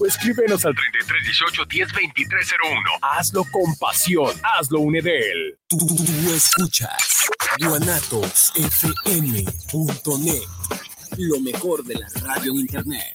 escríbenos al 3318 102301. Hazlo con pasión. Hazlo Unedel. Tú, escuchas guanatosfm.net. Lo mejor de la radio internet.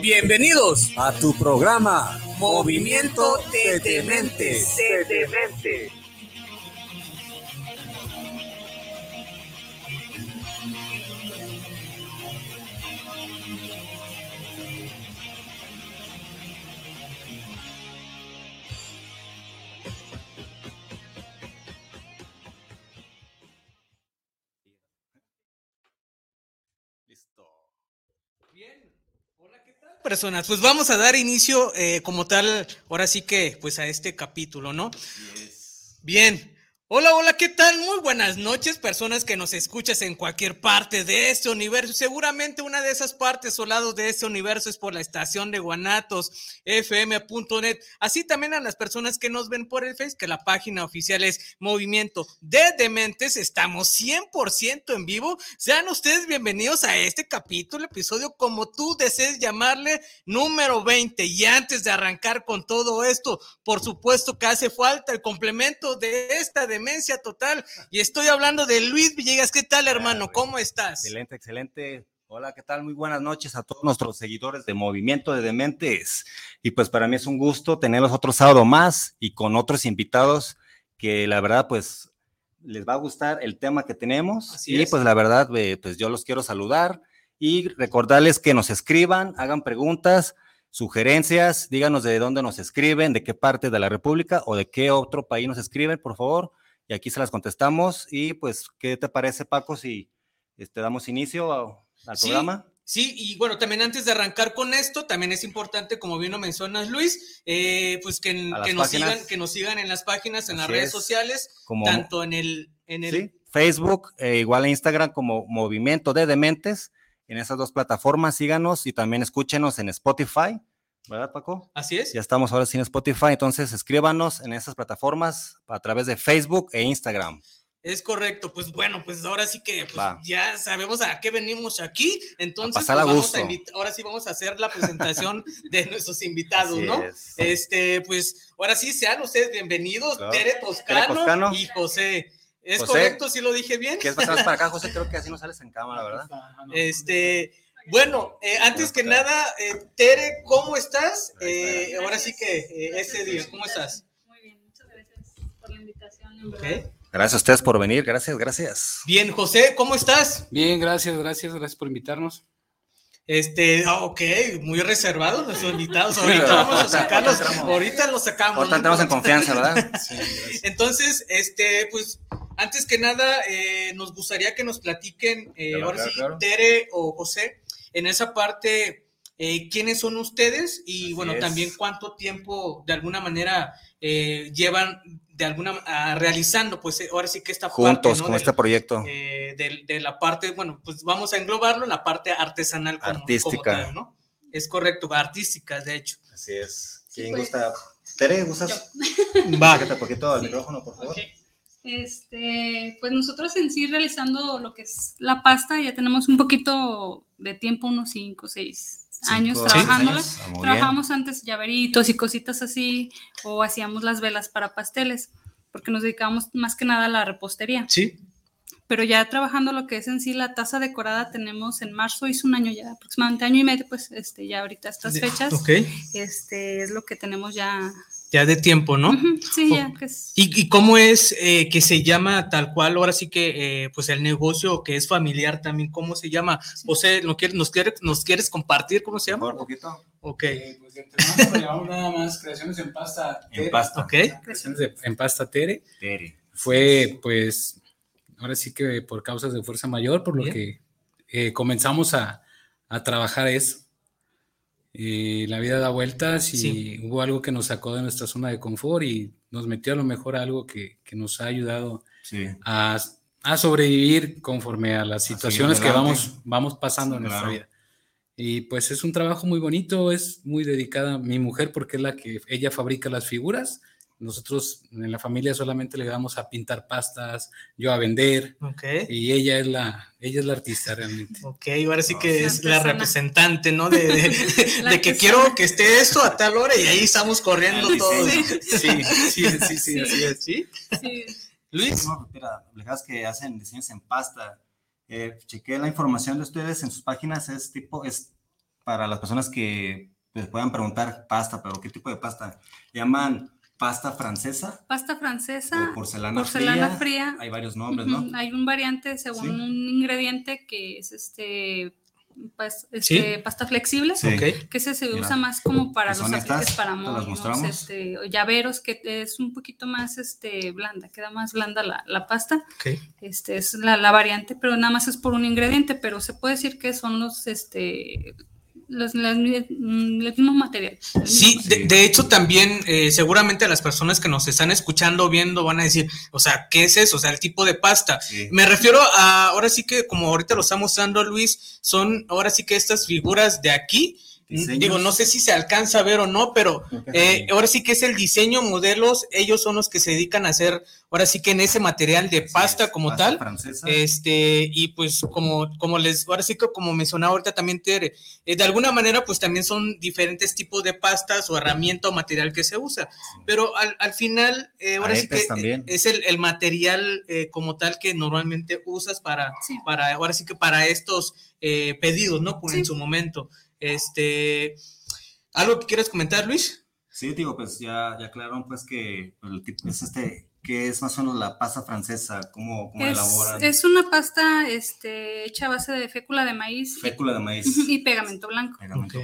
Bienvenidos a tu programa Movimiento de Dementes. Personas, pues vamos a dar inicio eh, como tal, ahora sí que, pues a este capítulo, ¿no? Bien, Hola, hola, ¿qué tal? Muy buenas noches, personas que nos escuchas en cualquier parte de este universo. Seguramente una de esas partes o de este universo es por la estación de Guanatos, fm.net. Así también a las personas que nos ven por el Face, que la página oficial es Movimiento de Dementes. Estamos 100% en vivo. Sean ustedes bienvenidos a este capítulo, episodio, como tú desees llamarle, número 20. Y antes de arrancar con todo esto, por supuesto que hace falta el complemento de esta de demencia total. Y estoy hablando de Luis Villegas. ¿Qué tal, hermano? ¿Cómo estás? Excelente, excelente. Hola, ¿qué tal? Muy buenas noches a todos nuestros seguidores de Movimiento de Dementes. Y pues para mí es un gusto tenerlos otro sábado más y con otros invitados que la verdad pues les va a gustar el tema que tenemos. y pues la verdad eh, pues yo los quiero saludar y recordarles que nos escriban, hagan preguntas, sugerencias, díganos de dónde nos escriben, de qué parte de la República o de qué otro país nos escriben, por favor y aquí se las contestamos. Y pues, ¿qué te parece, Paco, si este, damos inicio al programa? Sí, y bueno, también antes de arrancar con esto, también es importante, como bien lo mencionas, Luis, eh, pues que, nos sigan, que nos sigan en las páginas, en las redes sociales, tanto en el, en el... Facebook, eh, igual en Instagram como Movimiento de Dementes. En esas dos plataformas, síganos y también escúchenos en Spotify ¿verdad, Paco? Así es. Ya estamos ahora sin Spotify, entonces escríbanos en esas plataformas a través de Facebook e Instagram. Es correcto, pues bueno, pues ahora sí que pues ya sabemos a qué venimos aquí, entonces pues vamos a ahora sí vamos a hacer la presentación de nuestros invitados, ¿no? Este, pues ahora sí sean ustedes bienvenidos, Tere, Toscano y José. ¿Es correcto si lo dije bien? Que es para acá, José, creo que así no sales en cámara, ¿verdad? Este, bueno, eh, antes que nada, eh, Tere, ¿cómo estás? Eh, ahora sí que ese día, ¿cómo estás? Muy bien, muchas gracias por la invitación. Gracias a ustedes por venir, gracias, gracias. Bien, José, ¿cómo estás? Bien, gracias, gracias, gracias por invitarnos. Este, ah, ok, muy reservados nuestros invitados. Ahorita vamos a sacarlos, ahorita los sacamos. Ahorita entramos en confianza, ¿verdad? Sí, Entonces, este, pues, antes que nada, nos gustaría que nos platiquen, ahora sí, Tere o José, en esa parte, eh, quiénes son ustedes y bueno, también cuánto tiempo de alguna manera eh, llevan de alguna realizando, pues eh, ahora sí que esta Juntos parte, con este proyecto. de, la parte, bueno, pues vamos a englobarlo en la parte artesanal. Artística. ¿no? Es correcto, artística, de hecho. Así es. ¿Quién pues. gusta? Tere, ¿gustas? Va. un poquito al micrófono, por favor. Este, pues nosotros en sí realizando lo que es la pasta, ya tenemos un poquito de tiempo, unos 5 o 6 años trabajándola. Ah, Trabajamos antes llaveritos y cositas así, o hacíamos las velas para pasteles, porque nos dedicábamos más que nada a la repostería. Sí. Pero ya trabajando lo que es en sí la taza decorada, tenemos en marzo, hizo un año ya, aproximadamente año y medio, pues este, ya ahorita estas fechas. Este es lo que tenemos ya ya de tiempo, ¿no? Sí, ya. ¿Y, cómo es eh, que se llama tal cual, ahora sí que, eh, pues el negocio que es familiar también, cómo se llama? José, ¿nos quieres, nos, quieres, ¿nos quieres compartir cómo se llama? Un poquito. Ok. Eh, pues de llamamos nada más creaciones en pasta. En pasta. Ok. Creaciones en pasta Tere. Tere. Fue, pues, ahora sí que por causas de fuerza mayor, por lo que eh, comenzamos a, a, trabajar eso. Y la vida da vueltas y hubo algo que nos sacó de nuestra zona de confort y nos metió a lo mejor algo que, que nos ha ayudado a, a, sobrevivir conforme a las situaciones que vamos, vamos pasando en nuestra vida. Y pues es un trabajo muy bonito, es muy dedicada a mi mujer porque es la que ella fabrica las figuras. Nosotros en la familia solamente le damos a pintar pastas, yo a vender. Okay. Y ella es la, ella es la artista realmente. Ok, ahora sí que es la representante, ¿no? De, de, que quiero que esté esto a tal hora y ahí estamos corriendo todos. Sí, sí, sí, sí, sí, así es. ¿Sí? Sí. Luis. No, mira, que hacen diseños en pasta eh, chequé la información de ustedes en sus páginas, es tipo, es para las personas que les puedan preguntar pasta, pero ¿qué tipo de pasta? Llaman pasta francesa. Pasta francesa. porcelana, porcelana fría. Hay varios nombres, ¿no? Hay un variante según un ingrediente que es este este, pasta flexible, que ese se usa más como para los apliques para moños, este, llaveros, que es un poquito más este, blanda, queda más blanda la, la pasta. Este, es la, la, variante, pero nada más es por un ingrediente, pero se puede decir que son los, este, los, los, mismos materiales. Sí, de, hecho también eh, seguramente las personas que nos están escuchando, viendo, van a decir, o sea, ¿qué es eso? O sea, el tipo de pasta. Me refiero a, ahora sí que como ahorita lo está mostrando Luis, son ahora sí que estas figuras de aquí, Digo, no sé si se alcanza a ver o no, pero eh, ahora sí que es el diseño, modelos, ellos son los que se dedican a hacer, ahora sí que en ese material de pasta como tal. Este, y pues como, como les, ahora sí que como mencionaba ahorita también Tere, eh, de alguna manera pues también son diferentes tipos de pastas o herramienta o material que se usa. Pero al, al final, eh, ahora sí que es el, el material como tal que normalmente usas para, para, ahora sí que para estos pedidos, ¿no? Pues en su momento. Este, ¿algo que quieras comentar, Luis? Sí, digo, pues ya, ya aclararon pues que el tipo es este, que es más o menos la pasta francesa, cómo, cómo es, elaboran. Es una pasta este, hecha a base de fécula de maíz. Fécula de maíz. Y pegamento blanco.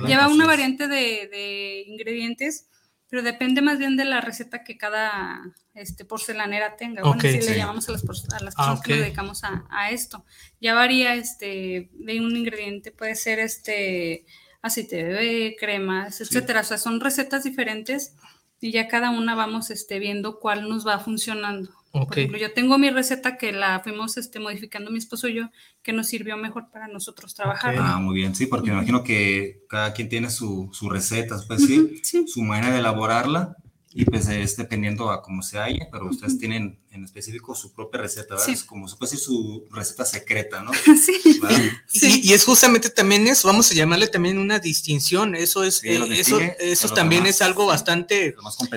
Lleva una variante de, de, ingredientes, pero depende más bien de la receta que cada este, porcelanera tenga. Bueno, así le llamamos a las, a las ah, personas que nos dedicamos a, a, esto. Ya varía este, de un ingrediente, puede ser este aceite de bebé, cremas, etcétera. O sea, son recetas diferentes y ya cada una vamos este, viendo cuál nos va funcionando. Por ejemplo, yo tengo mi receta que la fuimos este, modificando mi esposo y yo, que nos sirvió mejor para nosotros trabajar. Ah, muy bien, sí, porque me imagino que cada quien tiene su, su receta, pues sí, su manera de elaborarla y pues es dependiendo a cómo se haya, pero ustedes tienen en específico su propia receta, ¿verdad? Es como se puede decir su receta secreta, ¿no? Sí. sí. Y, es justamente también eso, vamos a llamarle también una distinción, eso es, eh, eso, eso también es algo bastante,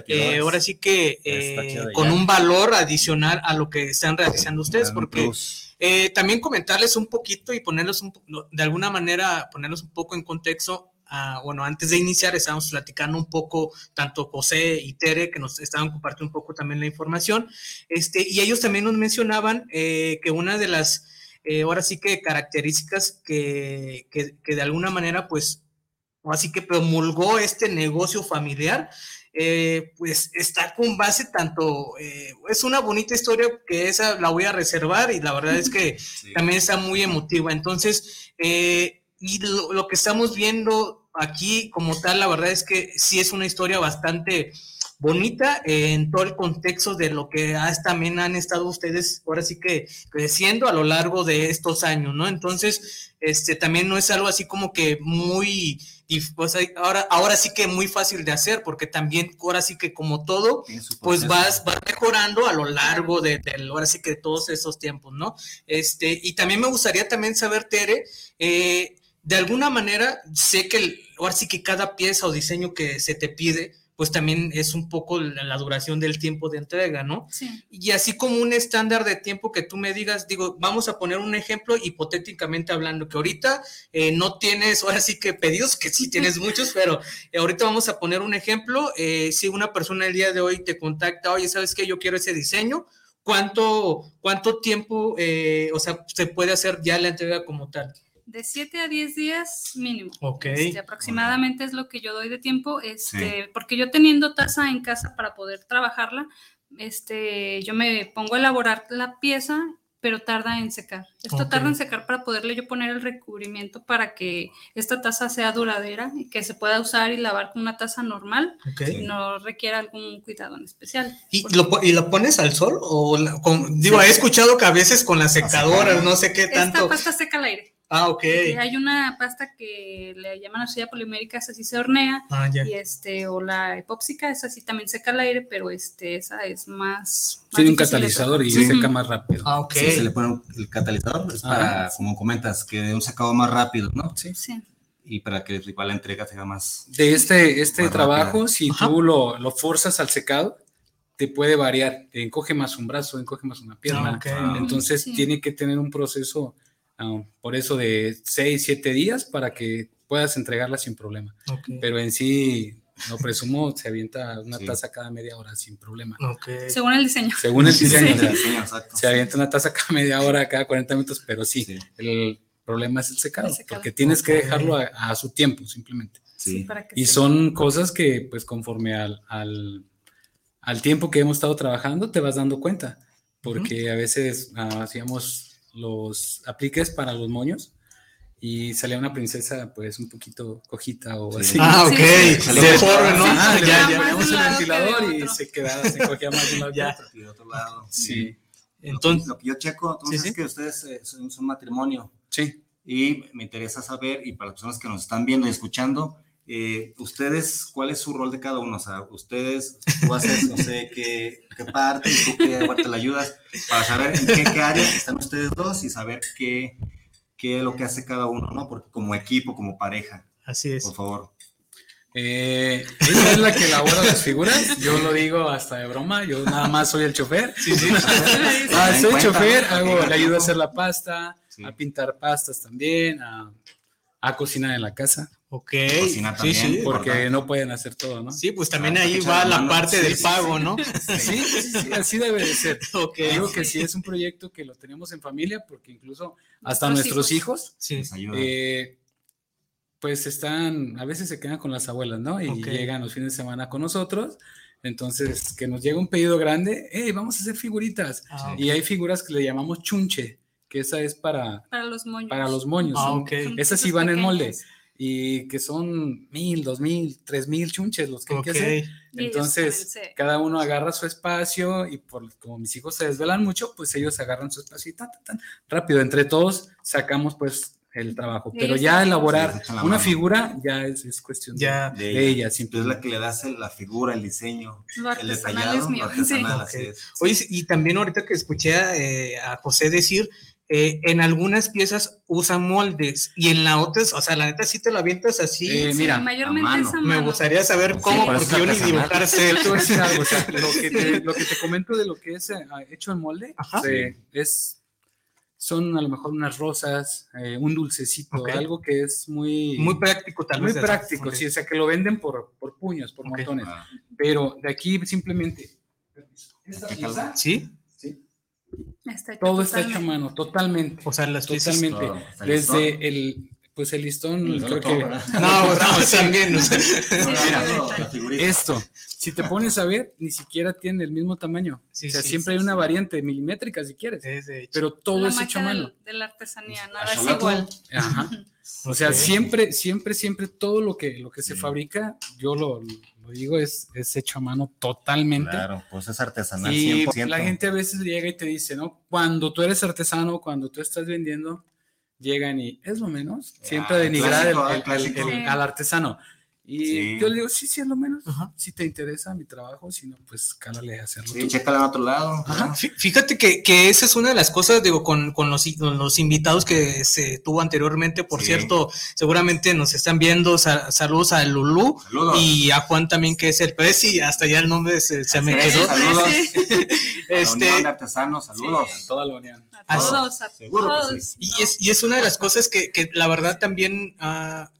eh, ahora sí que eh, con un valor adicional a lo que están realizando ustedes, porque también comentarles un poquito y ponerlos un, de alguna manera, ponerlos un poco en contexto bueno, antes de iniciar estábamos platicando un poco, tanto José y Tere, que nos estaban compartiendo un poco también la información, este, y ellos también nos mencionaban eh, que una de las, eh, ahora sí que características que, que, que, de alguna manera, pues, así que promulgó este negocio familiar, eh, pues está con base tanto, es una bonita historia que esa la voy a reservar y la verdad es que también está muy emotiva. Entonces, y lo, lo, que estamos viendo aquí como tal, la verdad es que sí es una historia bastante bonita en todo el contexto de lo que también han estado ustedes ahora sí que creciendo a lo largo de estos años, ¿no? Entonces, este también no es algo así como que muy pues ahora, ahora sí que muy fácil de hacer, porque también ahora sí que como todo, pues vas, vas mejorando a lo largo de, ahora sí que todos esos tiempos, ¿no? Este, y también me gustaría también saber, Tere, eh, de alguna manera sé que ahora sí que cada pieza o diseño que se te pide, pues también es un poco la, duración del tiempo de entrega, ¿no? Sí. Y así como un estándar de tiempo que tú me digas, digo, vamos a poner un ejemplo hipotéticamente hablando, que ahorita eh, no tienes, ahora sí que pedidos, que sí tienes muchos, pero ahorita vamos a poner un ejemplo, eh, si una persona el día de hoy te contacta, oye, ¿sabes qué? Yo quiero ese diseño, ¿cuánto, cuánto tiempo, eh, o sea, se puede hacer ya la entrega como tal? De 7 a 10 días mínimo. Ok. Este, aproximadamente es lo que yo doy de tiempo, este, porque yo teniendo taza en casa para poder trabajarla, este, yo me pongo a elaborar la pieza pero tarda en secar. Esto tarda en secar para poderle yo poner el recubrimiento para que esta taza sea duradera y que se pueda usar y lavar con una taza normal y no requiera algún cuidado en especial. ¿Y, lo, ¿Y lo, pones al sol? o Digo, he escuchado que a veces con las secadoras, no sé qué tanto... Esta pasta seca al aire. Ah, ok. hay una pasta que le llaman arcilla polimérica, esa sí se hornea. Ah, ya. Y este, o la epóxica, esa sí también seca al aire, pero este, esa es más. Tiene un catalizador y seca más rápido. Ah, ok. Sí, se le pone el catalizador es para, como comentas, que de un secado más rápido, ¿no? Sí. sí. Y para que igual la entrega sea más. De este, este trabajo, si tú lo, lo forzas al secado, te puede variar. Encoge más un brazo, encoge más una pierna. Ah, Entonces tiene que tener un proceso Ah, por eso de 6, 7 días para que puedas entregarla sin problema. Pero en sí, no presumo, se avienta una taza cada media hora sin problema. Según el diseño. Según el diseño. se avienta una taza cada media hora, cada 40 minutos, pero sí, el problema es el secado, porque tienes que dejarlo a, su tiempo, simplemente. y son cosas que, pues, conforme al, al, al, tiempo que hemos estado trabajando, te vas dando cuenta, porque a veces ah, hacíamos los apliques para los moños y salía una princesa pues un poquito cojita o así. Ah, ok. ¿no? Ah, ya, ya. el ventilador y se quedaba, se cogía más de un lado y otro lado. Sí. Entonces, lo que yo checo, entonces es que ustedes eh, son, un matrimonio. Sí. Y me interesa saber, y para las personas que nos están viendo y escuchando, eh, ustedes, ¿cuál es su rol de cada uno? O sea, ustedes, tú haces, no sé, qué, qué parte, y tú qué parte le ayudas, para saber en qué, qué, área están ustedes dos y saber qué, qué es lo que hace cada uno, ¿no? Porque como equipo, como pareja. Así es. Por favor. Eh, ella es la que elabora las figuras, yo lo digo hasta de broma, yo nada más soy el chofer. Sí, sí. ah, soy el chofer, hago, le ayudo a hacer la pasta, a pintar pastas también, a, a cocinar en la casa. Ok, sí, sí, porque no pueden hacer todo, ¿no? Sí, pues también ahí va la parte del pago, ¿no? Sí, sí, así debe de ser. Okay. Digo que sí es un proyecto que lo tenemos en familia, porque incluso hasta nuestros hijos, eh, pues están, a veces se quedan con las abuelas, ¿no? Y llegan los fines de semana con nosotros. Entonces, que nos llega un pedido grande, hey, vamos a hacer figuritas. Ah, y hay figuras que le llamamos chunche, que esa es para, para los moños. Para los moños. Ah, Esas sí van en molde y que son mil, dos mil, tres mil chunches los que hay que hacer. Entonces, cada uno agarra su espacio y por como mis hijos se desvelan mucho, pues ellos agarran su espacio y tan, tan, tan rápido. Entre todos sacamos pues el trabajo. Pero ya elaborar una figura ya es, es cuestión ya, de, ella. ella Es la que le das la figura, el diseño, el detallado. Es mío. Oye, y también ahorita que escuché eh, a José decir eh, en algunas piezas usan moldes y en la otras, o sea, la neta sí te lo avientas así. Eh, mira, mayormente Me gustaría saber cómo, porque yo ni dibujar sé. lo, que te, lo que te comento de lo que es eh, hecho en molde es son a lo mejor unas rosas, un dulcecito, algo que es muy... Muy práctico también. Muy práctico, sí, o sea, que lo venden por, por puños, por montones. Ah. Pero de aquí simplemente... Esta pieza, ¿Sí? Todo está hecho a mano, totalmente. O sea, las totalmente. Desde el, pues el listón, creo que. No, no, también. Esto, si te pones a ver, ni siquiera tiene el mismo tamaño. o sea, siempre hay una variante milimétrica si quieres. pero todo es hecho a mano. De la artesanía, nada es igual. Ajá. O sea, siempre, siempre, siempre todo lo que, lo que se fabrica, yo lo, digo, es, es hecho a mano totalmente. Claro, pues es artesanal. Y la gente a veces llega y te dice, ¿no? Cuando tú eres artesano, cuando tú estás vendiendo, llegan y es lo menos, siempre ah, denigrar al artesano. Y yo le digo, sí, sí, es lo menos. Si te interesa mi trabajo, si no, pues cálale a hacerlo. Sí, chécala a otro lado. Fíjate que, que, esa es una de las cosas, digo, con, con, los, los, invitados que se tuvo anteriormente. Por cierto, seguramente nos están viendo. saludos a Lulú y a Juan también, que es el pez, y hasta ya el nombre se, se me quedó. Saludos. este, artesanos, saludos. A toda la unión. A todos, a todos. Y es, y es una de las cosas que, que la verdad también... Uh,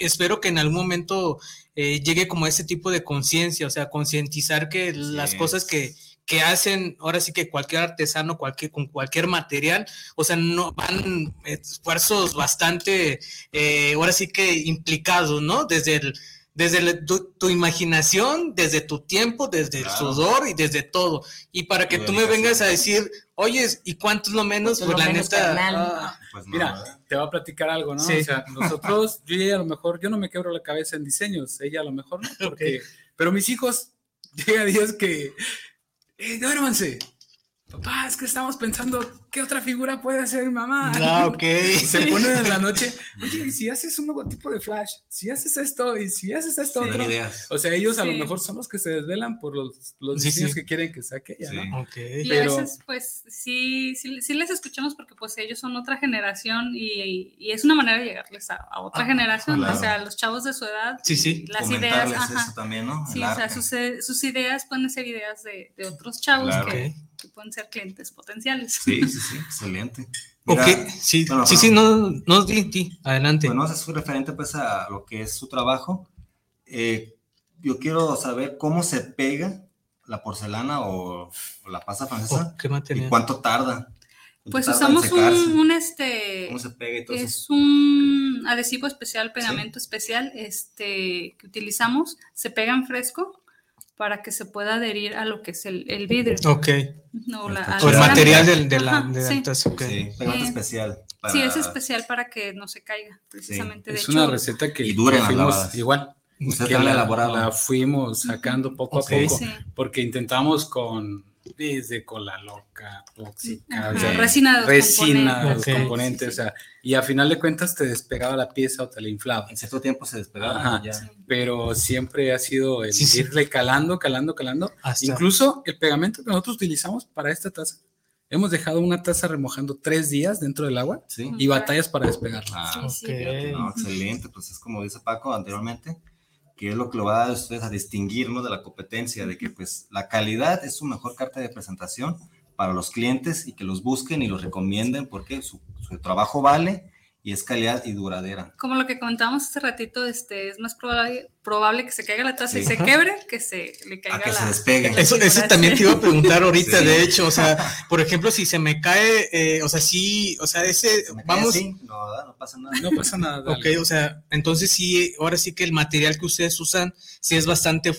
espero que en algún momento eh, llegue como ese tipo de conciencia, o sea, concientizar que las cosas que, que hacen ahora sí que cualquier artesano, cualquier, con cualquier material, o sea, no van esfuerzos bastante, eh, ahora sí que implicados, ¿no? Desde el desde tu, imaginación, desde tu tiempo, desde el sudor y desde todo. Y para que tú me vengas a decir, oye, ¿y cuánto es lo menos? Pues la neta. Ah, pues mira, te voy a platicar algo, ¿no? O sea, nosotros, yo y a lo mejor, yo no me quebro la cabeza en diseños, ella a lo mejor no, porque, pero mis hijos, llega días que, eh, duérmanse, papá, es que estamos pensando qué otra figura puede hacer mi mamá. Ah, ok. Se ponen en la noche, oye, y si haces un nuevo tipo de flash, si haces esto y si haces esto otro. O sea, ellos a lo mejor son los que se desvelan por los, los diseños que quieren que saque ya, ¿no? Okay. Y a veces, pues, sí, sí, sí, les escuchamos porque pues ellos son otra generación y, y es una manera de llegarles a, otra ah, generación, o sea, los chavos de su edad. Sí, sí. Las ideas, ajá. también, ¿no? Sí, o sea, sus, sus, ideas pueden ser ideas de, de otros chavos que que pueden ser clientes potenciales. Sí, sí, sí, excelente. ok, sí, sí, sí, no, no, di, adelante. Bueno, es referente pues a lo que es su trabajo. Eh, yo quiero saber cómo se pega la porcelana o, la pasta francesa. Oh, ¿Qué material? ¿Y cuánto tarda? Pues usamos un, este. ¿Cómo se pega y todo Es un adhesivo especial, pegamento especial, este, que utilizamos. Se pega en fresco para que se pueda adherir a lo que es el, el vidrio. Ok. No, la, o el material del, de la, de sí. okay. sí, eh, especial. Sí, es especial para que no se caiga, precisamente. es una receta que y dura fuimos igual. Usted que la, la, fuimos sacando poco a poco, porque intentamos con desde cola loca, tóxica, resina, resina los componentes, o sea, y a final de cuentas te despegaba la pieza o te la inflaba. En cierto tiempo se despegaba. Pero siempre ha sido el irle calando, calando, calando. Incluso el pegamento que nosotros utilizamos para esta taza, hemos dejado una taza remojando tres días dentro del agua y batallas para despegarla. Ah, excelente, pues es como dice Paco anteriormente, que es lo que lo va a dar a ustedes a distinguirnos de la competencia, de que pues la calidad es su mejor carta de presentación para los clientes y que los busquen y los recomienden porque su, su trabajo vale y es calidad y duradera. Como lo que comentábamos hace ratito, este, es más probable, probable que se caiga la taza y se quebre que se le caiga a que la... se despegue. Eso, eso también te iba a preguntar ahorita, de hecho, o sea, por ejemplo, si se me cae, eh, o sea, sí, o sea, ese, vamos... No, no pasa nada. No pasa nada. Ok, o sea, entonces sí, ahora sí que el material que ustedes usan sí es bastante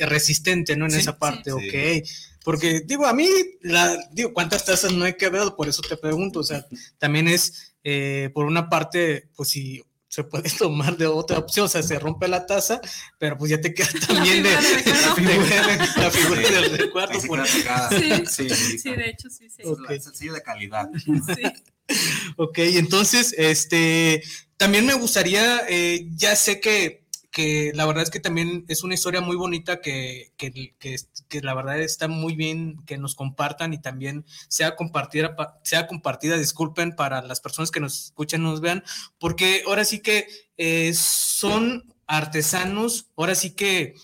resistente, ¿no? En esa parte, ok. Porque, digo, a mí, la, digo, ¿cuántas tazas no he quebrado? Por eso te pregunto, o sea, también es eh, por una parte, pues si se puede tomar de otra opción, o sea, se rompe la taza, pero pues ya te queda también de, la figura del recuerdo. Sí, sí, sí, de hecho, sí, sí. Okay. Sencillo de calidad. Sí. ok, entonces, este, también me gustaría, eh, ya sé que que la verdad es que también es una historia muy bonita que, que, que, la verdad está muy bien que nos compartan y también sea compartida, sea compartida, disculpen, para las personas que nos escuchan, nos vean, porque ahora sí que eh, son artesanos, ahora sí que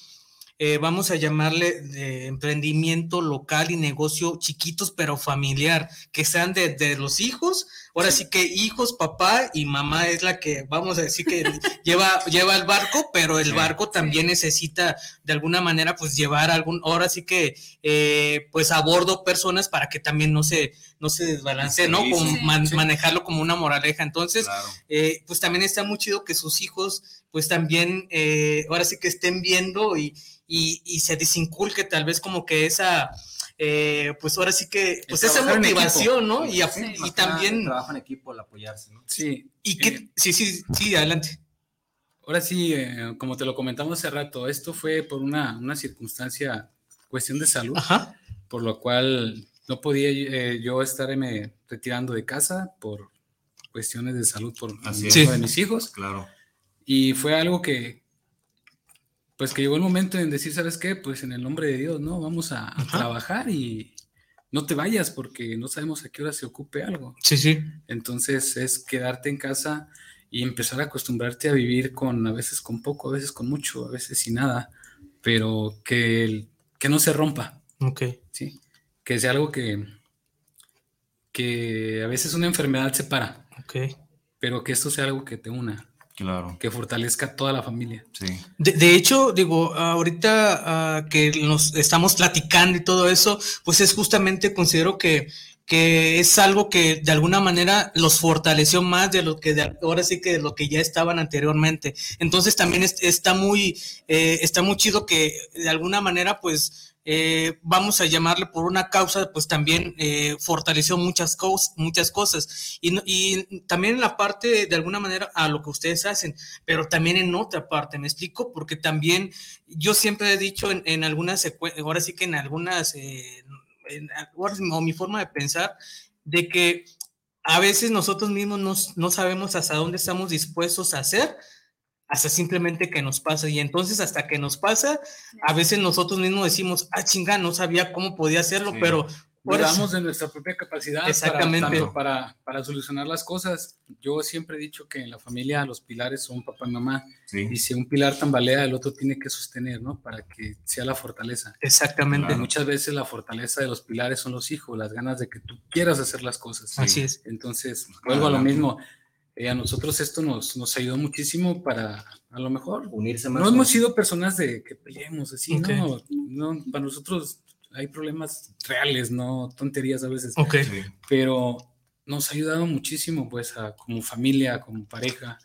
eh, vamos a llamarle emprendimiento local y negocio chiquitos pero familiar, que sean de, de los hijos Ahora sí. que hijos, papá y mamá es la que, vamos a decir que lleva, lleva el barco, pero el barco también necesita de alguna manera pues llevar algún, ahora sí que eh, pues a bordo personas para que también no se, no se desbalance, ¿no? manejarlo como una moraleja. Entonces, eh, pues también está muy chido que sus hijos pues también eh, ahora sí que estén viendo y, y, y se desinculque tal vez como que esa eh, pues ahora sí que, pues esa motivación, ¿no? Y, y también... Trabajo en equipo, al apoyarse, ¿no? Sí. Y que, sí, sí, sí, adelante. Ahora sí, eh, como te lo comentamos hace rato, esto fue por una, una circunstancia, cuestión de salud, por lo cual no podía eh, yo estarme retirando de casa por cuestiones de salud por Así de mis hijos. Claro. Y fue algo que, pues que llegó el momento en decir, ¿sabes qué? Pues en el nombre de Dios, ¿no? Vamos a, trabajar y no te vayas porque no sabemos a qué hora se ocupe algo. Sí, sí. Entonces es quedarte en casa y empezar a acostumbrarte a vivir con, a veces con poco, a veces con mucho, a veces sin nada, pero que, que no se rompa. Ok. Sí. Que sea algo que, que a veces una enfermedad separa. Ok. Pero que esto sea algo que te una Claro. Que fortalezca toda la familia. Sí. De, hecho, digo, ahorita ah, que nos estamos platicando y todo eso, pues es justamente, considero que, que es algo que de alguna manera los fortaleció más de lo que de, ahora sí que de lo que ya estaban anteriormente. Entonces también está muy, eh, está muy chido que de alguna manera, pues, eh, vamos a llamarle por una causa, pues también eh, fortaleció muchas, cosas muchas cosas. Y, y, también en la parte, de alguna manera, a lo que ustedes hacen, pero también en otra parte, ¿me explico? Porque también yo siempre he dicho en, en algunas, ahora sí que en algunas, eh, o mi forma de pensar, de que a veces nosotros mismos no, no sabemos hasta dónde estamos dispuestos a hacer hasta simplemente que nos pasa. Y entonces hasta que nos pasa, a veces nosotros mismos decimos, ah, chinga, no sabía cómo podía hacerlo, pero... Dudamos de nuestra propia capacidad Exactamente. Para, para, solucionar las cosas. Yo siempre he dicho que en la familia los pilares son papá y mamá. Y si un pilar tambalea, el otro tiene que sostener, ¿no? Para que sea la fortaleza. Exactamente. Muchas veces la fortaleza de los pilares son los hijos, las ganas de que tú quieras hacer las cosas. Así es. Entonces, vuelvo a lo mismo eh, a nosotros esto nos, nos ayudó muchísimo para, a lo mejor, unirse más. No hemos sido personas de que peleemos así, no, no, para nosotros hay problemas reales, no tonterías a veces. Ok. Pero nos ha ayudado muchísimo, pues, a, como familia, como pareja.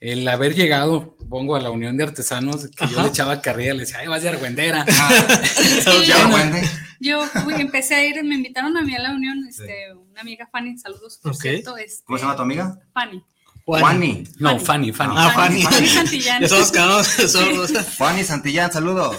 El haber llegado, pongo a la unión de artesanos, que yo le echaba carrilla, le decía, ay, vas de argüendera. yo empecé a ir, me invitaron a mí a la unión, este, una amiga Fanny, saludos, por cierto. Este, ¿Cómo se llama tu amiga? Fanny. Fanny. No, Fanny, Fanny. Ah, Fanny. Fanny Santillán. Fanny Santillán, saludos.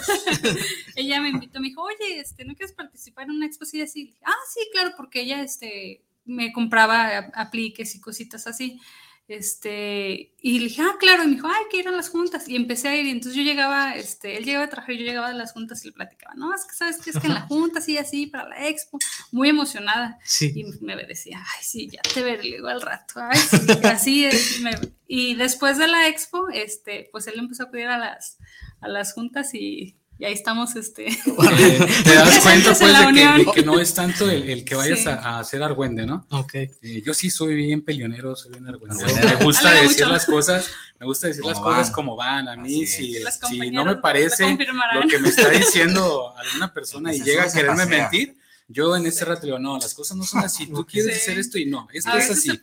ella me invitó, me dijo, oye, este, ¿no quieres participar en una exposición así? Ah, sí, claro, porque ella, este, me compraba apliques y cositas así. Este, y le dije, ah, claro, y me dijo, ay, que ir a las juntas. Y empecé a ir, y entonces yo llegaba, este, él llegaba a trabajar, yo llegaba a las juntas y le platicaba, no, es que sabes que es que en la junta, así, así, para la expo, muy emocionada. Sí. Y me decía, ay, sí, ya te veré, le al rato, ay, sí, así es. y después de la expo, este, pues él empezó a pedir a las, a las juntas y y ahí estamos, este. te das cuenta, pues, de que, no es tanto el, que vayas a, hacer argüende, ¿no? Ok. Eh, yo sí soy bien peleonero, soy bien argüende. Me gusta decir las cosas, me gusta decir las cosas como van. A mí, si, si no me parece lo que me está diciendo alguna persona y llega a quererme mentir, yo en ese rato digo, no, las cosas no son así, tú quieres hacer esto y no, esto es así.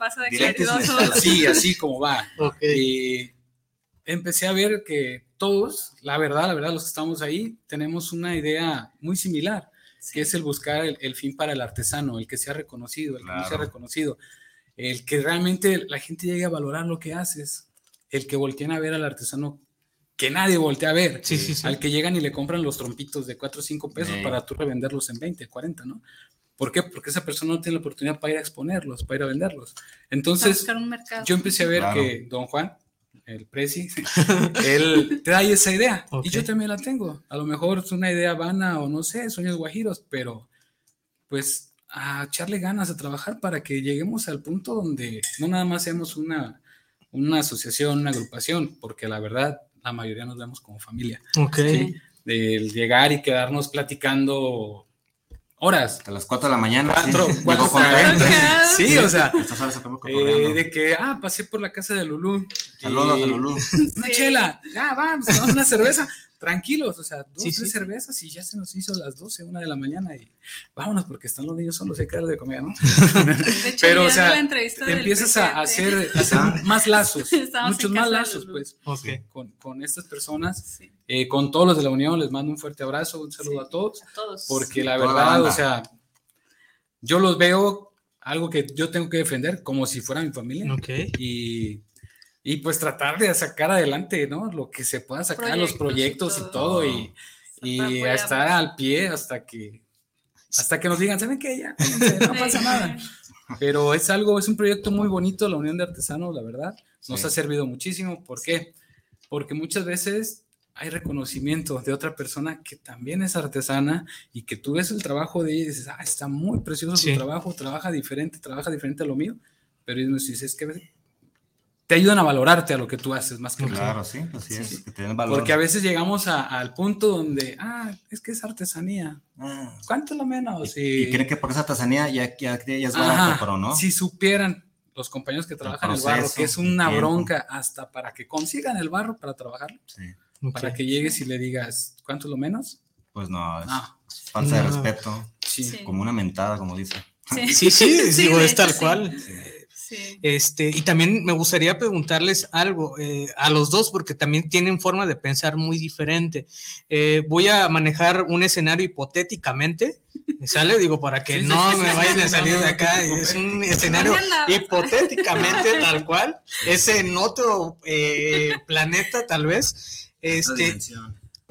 Sí, así como va. Y empecé a ver que todos, la verdad, la verdad, los que estamos ahí, tenemos una idea muy similar, que es el buscar el, fin para el artesano, el que sea reconocido, el que no sea reconocido, el que realmente la gente llegue a valorar lo que haces, el que volteen a ver al artesano que nadie voltea a ver, al que llegan y le compran los trompitos de 4 o 5 pesos para tú revenderlos en 20, 40, ¿no? ¿Por qué? Porque esa persona no tiene la oportunidad para ir a exponerlos, para ir a venderlos. Entonces, yo empecé a ver que don Juan el Prezi, él trae esa idea y yo también la tengo. A lo mejor es una idea vana o no sé, sueños guajiros, pero pues a echarle ganas a trabajar para que lleguemos al punto donde no nada más seamos una, una asociación, una agrupación, porque la verdad la mayoría nos vemos como familia. Ok. De llegar y quedarnos platicando horas. A las 4 de la mañana. sí, sí o sea, eh, de que, ah, pasé por la casa de Lulú. Saludos de Lulú. Una chela, ya, vamos, vamos una cerveza. Tranquilos, o sea, dos, tres cervezas y ya se nos hizo las 12, una de la mañana y vámonos porque están los niños solos, hay que darle de comer, ¿no? Pero, o sea, te empiezas a hacer, a hacer más lazos, muchos más lazos, pues, con, con, estas personas. Eh, con todos los de la Unión les mando un fuerte abrazo, un saludo a, todos, porque la verdad, o sea, yo los veo algo que yo tengo que defender como si fuera mi familia. Y, y, pues tratar de sacar adelante, ¿no? Lo que se pueda sacar, los proyectos y todo, y, y, estar al pie hasta que, hasta que nos digan, ¿saben qué? Ya, no pasa nada. Pero es algo, es un proyecto muy bonito, la Unión de Artesanos, la verdad. Nos ha servido muchísimo. ¿Por qué? Porque muchas veces hay reconocimiento de otra persona que también es artesana y que tú ves el trabajo de ella y dices, ah, está muy precioso su trabajo, trabaja diferente, trabaja diferente a lo mío, pero ellos dices, es que te ayudan a valorarte a lo que tú haces más que Claro, sí, así es, que tienen valor. Porque a veces llegamos al punto donde, ah, es que es artesanía. Ah. ¿Cuánto lo menos? Y, y, creen que por esa artesanía ya, ya, ya es barato, pero no. Si supieran los compañeros que trabajan en el barro, que es una bronca hasta para que consigan el barro para trabajarlo. Para que llegues y le digas, ¿cuánto es lo menos? Pues no, es falta de respeto. Como una mentada, como dice. Sí, sí, digo, es tal cual. Este, y también me gustaría preguntarles algo eh, a los dos, porque también tienen forma de pensar muy diferente. Eh, voy a manejar un escenario hipotéticamente, ¿sale? Digo, para que no me vayan a salir de acá. Es un escenario hipotéticamente tal cual. Es en otro eh, planeta, tal vez. Este,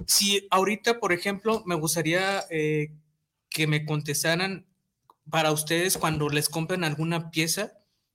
si ahorita, por ejemplo, me gustaría que me contestaran para ustedes cuando les compren alguna pieza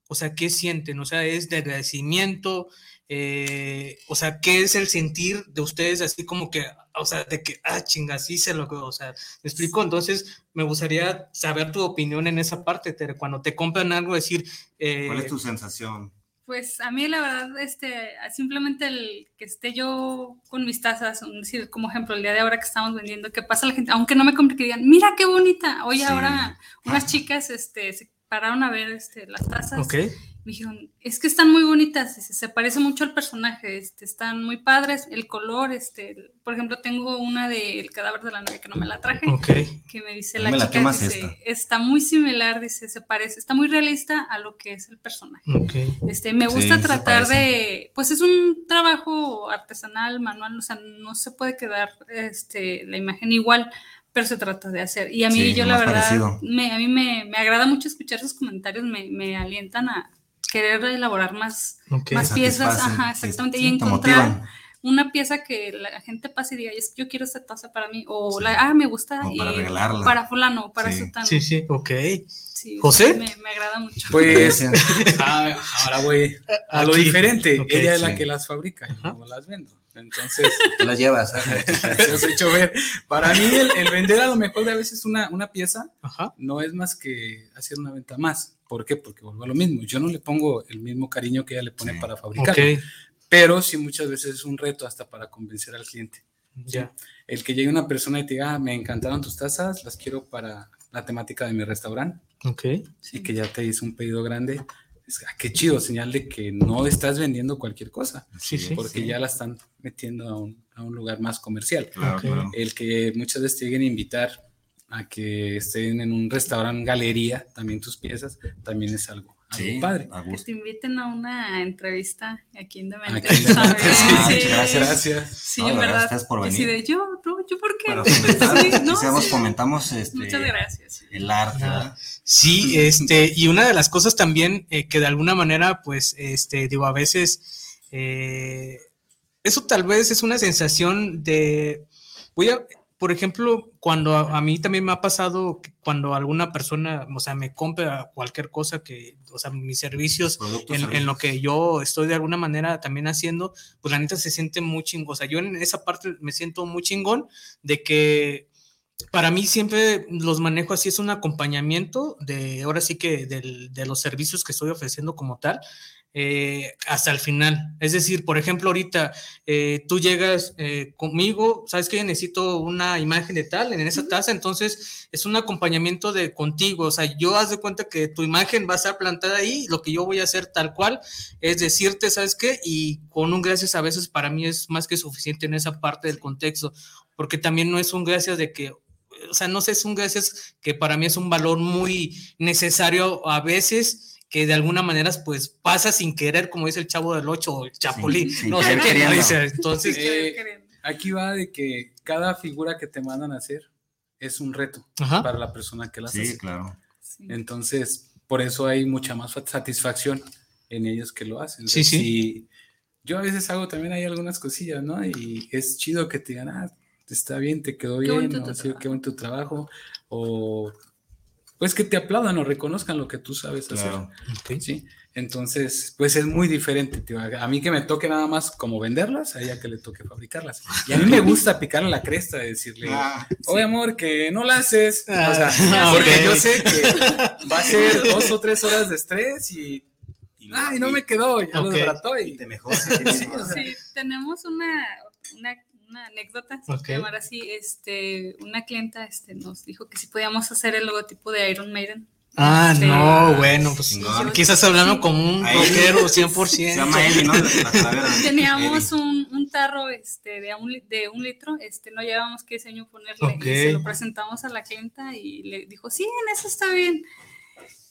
o sea, ¿qué sienten? O sea, es de agradecimiento, eh, o sea, ¿qué es el sentir de ustedes así como que, o sea, de que, ah, chinga, así se lo, o sea, ¿me explico? Entonces, me gustaría saber tu opinión en esa parte, Tere, cuando te compran algo, decir... Eh, ¿Cuál es tu sensación? Pues a mí la verdad, este, simplemente el que esté yo con mis tazas, decir, como ejemplo, el día de ahora que estamos vendiendo, que pasa la gente, aunque no me compre, que digan, mira qué bonita, oye, ahora unas chicas, este, se pararon a ver este, las tazas. Okay. Me dijeron, es que están muy bonitas, se, parece mucho al personaje, este, están muy padres, el color, este, por ejemplo, tengo una del cadáver de la novia que no me la traje, que me dice la chica, dice, está muy similar, dice, se parece, está muy realista a lo que es el personaje. Este, me gusta tratar de, pues es un trabajo artesanal, manual, o sea, no se puede quedar este, la imagen igual, pero se trata de hacer. Y a mí, yo la verdad, me, a mí me, me, agrada mucho escuchar sus comentarios, me, me alientan a querer elaborar más, más piezas, ajá, exactamente, y encontrar una pieza que la gente pase y diga, yo quiero esta taza para mí, o la, ah, me gusta, o para regalarla. Para fulano, para sí. Sí, sí, ok. ¿José? Me, me, agrada mucho. Pues, ah, ahora voy a lo diferente. Ella es la que las fabrica, yo no las vendo. Entonces. Te las llevas. ¿eh? hecho ver. Para mí, el, vender a lo mejor de a veces una, una pieza no es más que hacer una venta más. ¿Por qué? Porque vuelvo a lo mismo. Yo no le pongo el mismo cariño que ella le pone para fabricar. Pero sí, muchas veces es un reto hasta para convencer al cliente. Ya. El que llegue una persona y te diga, ah, me encantaron tus tazas, las quiero para la temática de mi restaurante. Ok. Y que ya te hizo un pedido grande qué chido, señal de que no estás vendiendo cualquier cosa, sí, sí, porque ya la están metiendo a un, a un lugar más comercial. El que muchas veces te lleguen a invitar a que estén en un restaurante, galería, también tus piezas, también es algo, padre. Que te inviten a una entrevista aquí en Demente. Gracias, gracias. Sí, en verdad. Gracias por venir. Sí, de yo, no, yo por qué. no, comentamos este, Muchas gracias. el arte, Sí, este, y una de las cosas también eh, que de alguna manera, pues, este, digo, a veces, eh, eso tal vez es una sensación de, voy a, por ejemplo, cuando a, mí también me ha pasado cuando alguna persona, o sea, me compra cualquier cosa que, o sea, mis servicios, en, en, lo que yo estoy de alguna manera también haciendo, pues la neta se siente muy chingón. O sea, yo en esa parte me siento muy chingón de que para mí siempre los manejo así, es un acompañamiento de, ahora sí que de los servicios que estoy ofreciendo como tal, eh, hasta el final. Es decir, por ejemplo, ahorita eh, tú llegas eh, conmigo, sabes que necesito una imagen de tal en esa taza, entonces es un acompañamiento de contigo. O sea, yo haz de cuenta que tu imagen va a estar plantada ahí, lo que yo voy a hacer tal cual es decirte, ¿sabes qué? Y con un gracias a veces para mí es más que suficiente en esa parte del contexto, porque también no es un gracias de que o sea, no sé, es un gracias que para mí es un valor muy necesario a veces que de alguna manera pues pasa sin querer, como dice el chavo del 8 o el chapulín, no sé qué dice. Entonces, eh, aquí va de que cada figura que te mandan a hacer es un reto para la persona que la hace. Sí, claro. Entonces, por eso hay mucha más satisfacción en ellos que lo hacen. Sí, sí. yo a veces hago también hay algunas cosillas, ¿no? Y es chido que te digan, ah, está bien, te quedó bien, qué o qué buen tu trabajo, o pues que te aplaudan o reconozcan lo que tú sabes hacer. ¿sí? Entonces, pues es muy diferente. Tío. A mí que me toque nada más como venderlas, a ella que le toque fabricarlas. Y a mí me gusta picarle la cresta, y decirle, ah, oye amor, que no la haces. o sea, ah, porque yo sé que va a ser dos o tres horas de estrés y Ay, no me quedó, ya lo trató y te mejor. Sí, tenemos una, una una anécdota, okay. llamar así, este, una clienta este, nos dijo que si podíamos hacer el logotipo de Iron Maiden. Ah, no, bueno, pues quizás hablando como un rockero 100%. Se llama Eli, ¿no? Teníamos un, un, tarro este, de, un, de un litro, este, no llevábamos qué diseño ponerle. Y se lo presentamos a la clienta y le dijo, sí, en eso está bien.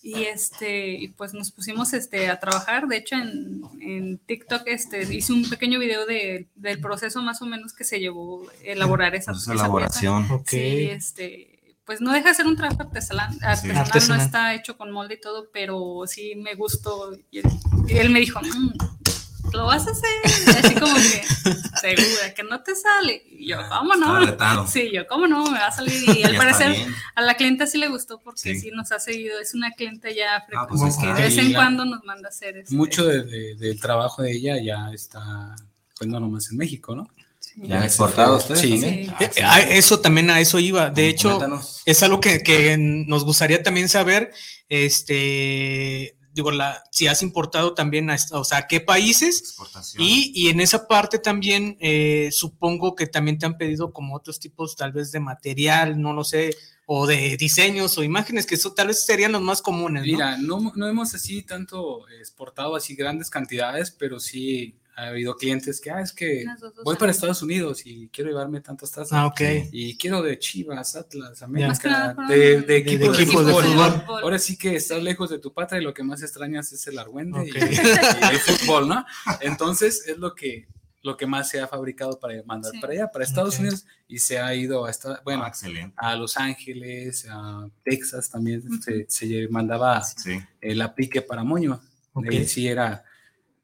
Y este, pues nos pusimos este, a trabajar. De hecho, en, en TikTok este, hice un pequeño video de, del proceso más o menos que se llevó a elaborar esa, esa elaboración. Sí, este, pues no deja de ser un trabajo artesanal, artesanal, no está hecho con molde y todo, pero sí me gustó. Y él, me dijo, mm, lo vas a hacer, así como que segura que no te sale. Y yo, ¿cómo no? Sí, yo, ¿cómo no? Me va a salir. Y al parecer a la clienta sí le gustó porque sí, nos ha seguido. Es una clienta ya ah, pues frecuente que de vez en cuando nos manda a hacer. Este, mucho del trabajo de ella ya está, pues no nomás en México, ¿no? ¿Ya han exportado ustedes? Sí, eh, ah, eso también a eso iba. De hecho, es algo que, nos gustaría también saber. Este, digo, la, si has importado también, a, o sea, qué países. Y, y, en esa parte también, eh, supongo que también te han pedido como otros tipos, tal vez de material, no lo sé, o de diseños o imágenes, que eso tal vez serían los más comunes. Mira, no, no hemos así tanto exportado así grandes cantidades, pero sí ha habido clientes que, ah, es que voy para Estados Unidos y quiero llevarme tantas tazas. Ah, ok. Y quiero de Chivas, Atlas, América, de, de, equipos de, fútbol. Ahora sí que estás lejos de tu patria y lo que más extrañas es el argüende y, el fútbol, ¿no? Entonces es lo que lo que más se ha fabricado para mandar para allá, para Estados Unidos, y se ha ido a, bueno, ah, a Los Ángeles, a Texas también se, mandaba el aplique para moño. Okay. sí era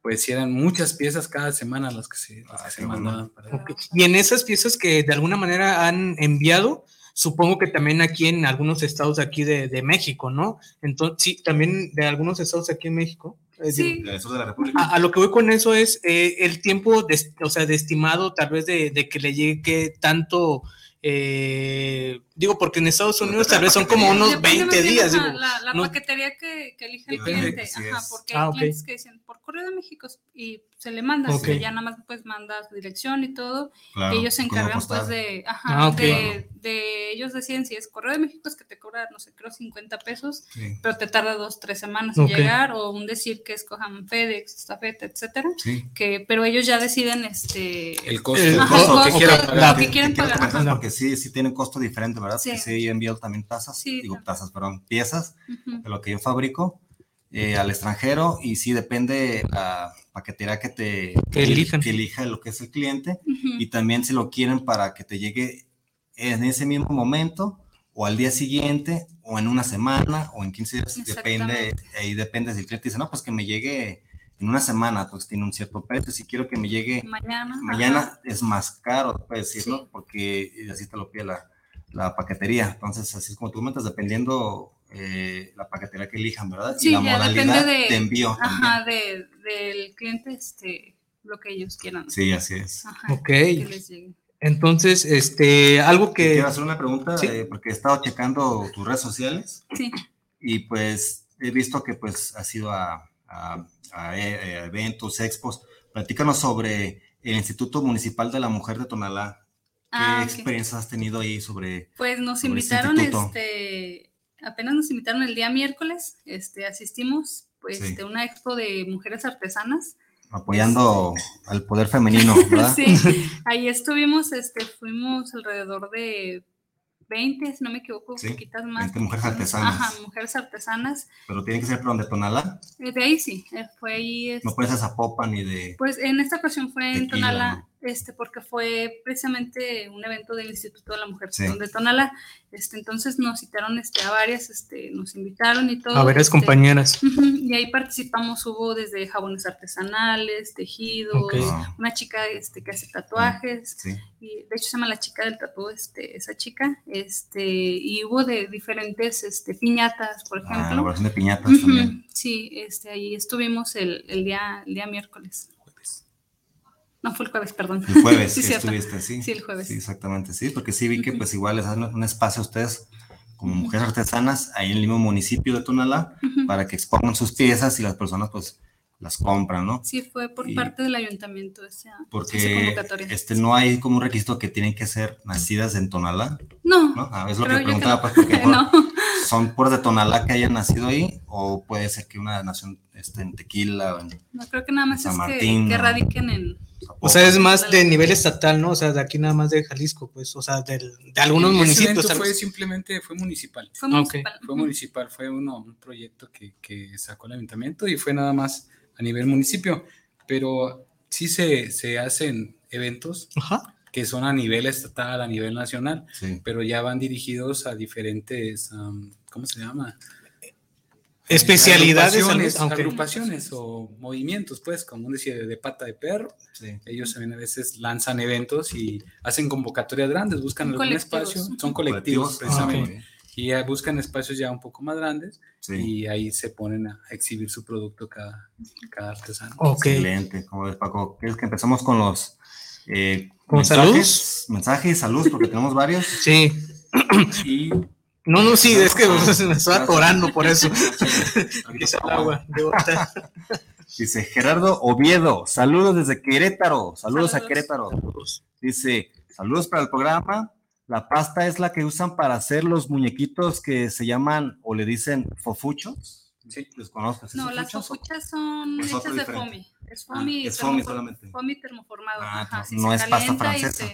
pues si eran muchas piezas cada semana las que se, ah, mandaban. Y en esas piezas que de alguna manera han enviado, supongo que también aquí en algunos estados aquí de, México, ¿no? Entonces, sí, también de algunos estados aquí en México. Sí. A, lo que voy con eso es eh, el tiempo, de, o sea, de estimado tal vez de, de que le llegue tanto eh, digo, porque en Estados Unidos tal vez son como unos 20 días. la, paquetería que, que elige el cliente, ajá, porque hay ah, clientes que dicen por correo de México y se le manda, ya nada más pues manda su dirección y todo, ellos se encargan pues de, ajá, ah, de, de, ellos deciden si es correo de México es que te cobra, no sé, creo 50 pesos, pero te tarda dos, tres semanas en llegar, o un decir que escojan FedEx, Estafeta, etcétera, que, pero ellos ya deciden este... El costo, el costo, que, quieren pagar. Porque sí, sí tienen costo diferente, ¿verdad? Sí. sí, yo envío también tazas, digo tazas, perdón, piezas de lo que yo fabrico eh, al extranjero y sí depende la paquetería que te que, elija lo que es el cliente y también si lo quieren para que te llegue en ese mismo momento o al día siguiente o en una semana o en 15 días, depende, ahí depende si el cliente dice, no, pues que me llegue en una semana, pues tiene un cierto precio, si quiero que me llegue mañana, mañana es más caro, puedes decirlo, porque así te lo pide la, la paquetería. Entonces, así es como tú comentas, dependiendo eh, la paquetería que elijan, ¿verdad? Sí, y la modalidad de, envío. Ajá, de, del cliente, este, lo que ellos quieran. Sí, así es. Ajá, ok. Entonces, este, algo que... Quiero hacer una pregunta, eh, porque he estado checando tus redes sociales. Sí. Y pues he visto que pues has ido a, a, a eh, eventos, expos. Platícanos sobre el Instituto Municipal de la Mujer de Tonalá. ¿Qué ah, experiencias has tenido ahí sobre? Pues nos invitaron, este, apenas nos invitaron el día miércoles, este, asistimos, pues, de una expo de mujeres artesanas. Apoyando al poder femenino, ¿verdad? sí, ahí estuvimos, este, fuimos alrededor de 20, si no me equivoco, sí, poquitas más. 20 mujeres artesanas. Ajá, mujeres artesanas. Pero tiene que ser por donde Tonalá. Eh, de ahí sí, eh, fue ahí. no puede ser Zapopan ni de. Pues en esta ocasión fue en Tonalá este, porque fue precisamente un evento del Instituto de la Mujer de Tonalá. Este, entonces nos citaron este, a varias, este, nos invitaron y todo. A varias este, compañeras. y ahí participamos, hubo desde jabones artesanales, tejidos, una chica este, que hace tatuajes, y de hecho se llama la chica del tatuaje, este, esa chica, este, y hubo de diferentes este, piñatas, por ah, ejemplo. Ah, de piñatas también. Sí, este, ahí estuvimos el, el, día, el día miércoles. No, fue el jueves, perdón. El jueves sí, estuviste, sí. Sí, el jueves. Sí, exactamente, sí, porque sí vi que pues igual les dan un espacio a ustedes como mujeres artesanas ahí en el mismo municipio de Tonalá para que expongan sus piezas y las personas pues las compran, ¿no? Sí, fue por parte del ayuntamiento esa, porque Este, no hay como un requisito que tienen que ser nacidas en Tonalá. No. ¿no? Ah, es lo que preguntaba, pues, porque no. son puras de Tonalá que hayan nacido ahí, o puede ser que una nación esté en Tequila o en No, creo que nada más es que, que radiquen en... O sea, es más de nivel estatal, ¿no? O sea, de aquí nada más de Jalisco, pues, o sea, del, de algunos municipios. Fue simplemente, fue municipal. Fue municipal. Fue municipal, fue uno, un proyecto que, que sacó el ayuntamiento y fue nada más a nivel municipio, pero sí se, se hacen eventos Ajá que son a nivel estatal, a nivel nacional, pero ya van dirigidos a diferentes, ¿cómo se llama? Especialidades, agrupaciones, agrupaciones o movimientos, pues, como decía, de pata de perro. Ellos también a veces lanzan eventos y hacen convocatorias grandes, buscan algún espacio, son colectivos, precisamente. Y buscan espacios ya un poco más grandes y ahí se ponen a exhibir su producto cada, cada artesano. Excelente. Como ves, Paco, ¿quieres que empezamos con los eh, ¿Con mensajes, Mensajes y salud, porque tenemos varios. Sí. no, no, sí, es que se me está atorando por eso. Dice Gerardo Oviedo, saludos desde Querétaro, saludos, a Querétaro. Dice, saludos para el programa. La pasta es la que usan para hacer los muñequitos que se llaman o le dicen fofuchos. Sí, los conozco. No, las fofuchas son hechas de foamy. Es foamy, ah, es foamy solamente. Foamy termoformado. Ah, no es pasta francesa.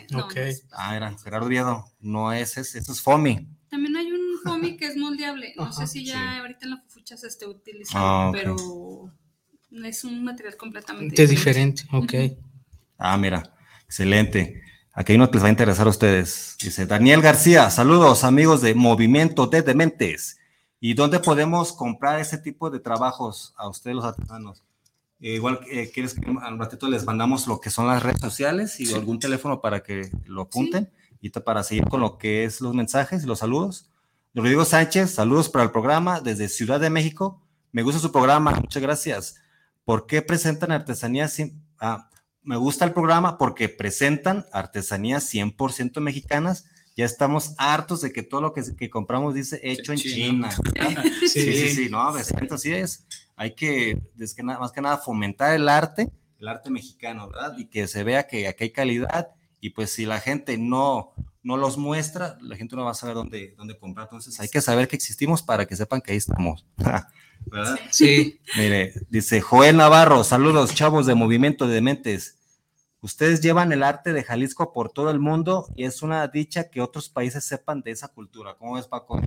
Ah, era Gerardo Viedo. No es ese, eso es foamy. También hay un foamy que es moldeable. No sé si ya ahorita en la fofucha se esté utilizando, ah, pero es un material completamente diferente. Ok. Ah, mira, excelente. Aquí hay uno que les va a interesar a ustedes. Dice Daniel García, saludos amigos de Movimiento de Dementes. ¿Y dónde podemos comprar ese tipo de trabajos a ustedes los artesanos? Eh, igual, eh, ¿quieres que al ratito les mandamos lo que son las redes sociales y algún teléfono para que lo apunten? Y para seguir con lo que es los mensajes y los saludos. Rodrigo Sánchez, saludos para el programa desde Ciudad de México. Me gusta su programa, muchas gracias. ¿Por qué presentan artesanías? Ah, me gusta el programa porque presentan artesanías 100% mexicanas ya estamos hartos de que todo lo que, compramos dice hecho en China. Sí, sí, sí, no, así es. Hay que, que nada, más que nada, fomentar el arte, el arte mexicano, ¿verdad? Y que se vea que aquí hay calidad y pues si la gente no, no los muestra, la gente no va a saber dónde, dónde comprar. Entonces hay que saber que existimos para que sepan que ahí estamos. ¿Verdad? Sí. Mire, dice Joel Navarro, saludos chavos de Movimiento de Dementes. Ustedes llevan el arte de Jalisco por todo el mundo y es una dicha que otros países sepan de esa cultura. ¿Cómo ves, Paco?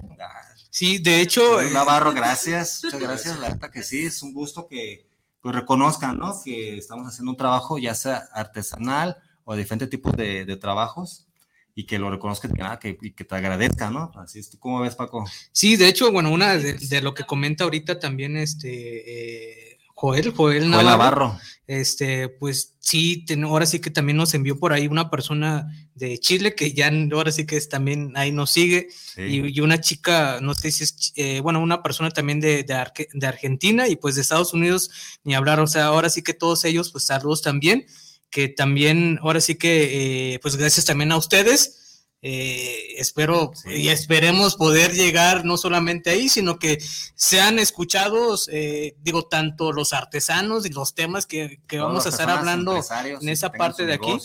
Sí, de hecho. Eh, Navarro, gracias. Muchas gracias. La verdad que sí, es un gusto que pues, reconozcan, ¿no? Que estamos haciendo un trabajo, ya sea artesanal o diferentes tipos de, trabajos y que lo reconozcan que, y que te agradezca, ¿no? Así es. ¿Tú cómo ves, Paco? Sí, de hecho, bueno, una de, lo que comenta ahorita también este. Eh, Joel, Joel Navarro, Este, pues sí, ahora sí que también nos envió por ahí una persona de Chile que ya ahora sí que es, también ahí nos sigue. Y, una chica, no sé si es, eh, bueno, una persona también de, de, Argentina y pues de Estados Unidos, ni hablar, o sea, ahora sí que todos ellos, pues saludos también, que también, ahora sí que, eh, pues gracias también a ustedes eh, espero y esperemos poder llegar no solamente ahí, sino que sean escuchados, eh, digo, tanto los artesanos y los temas que, vamos a estar hablando en esa parte de aquí.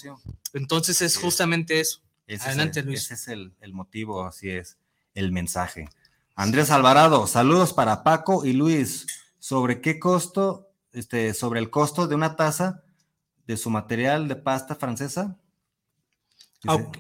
Entonces es justamente eso. Adelante, Luis. Ese es el, el, motivo, así es, el mensaje. Andrés Alvarado, saludos para Paco y Luis. ¿Sobre qué costo, este, sobre el costo de una taza de su material de pasta francesa?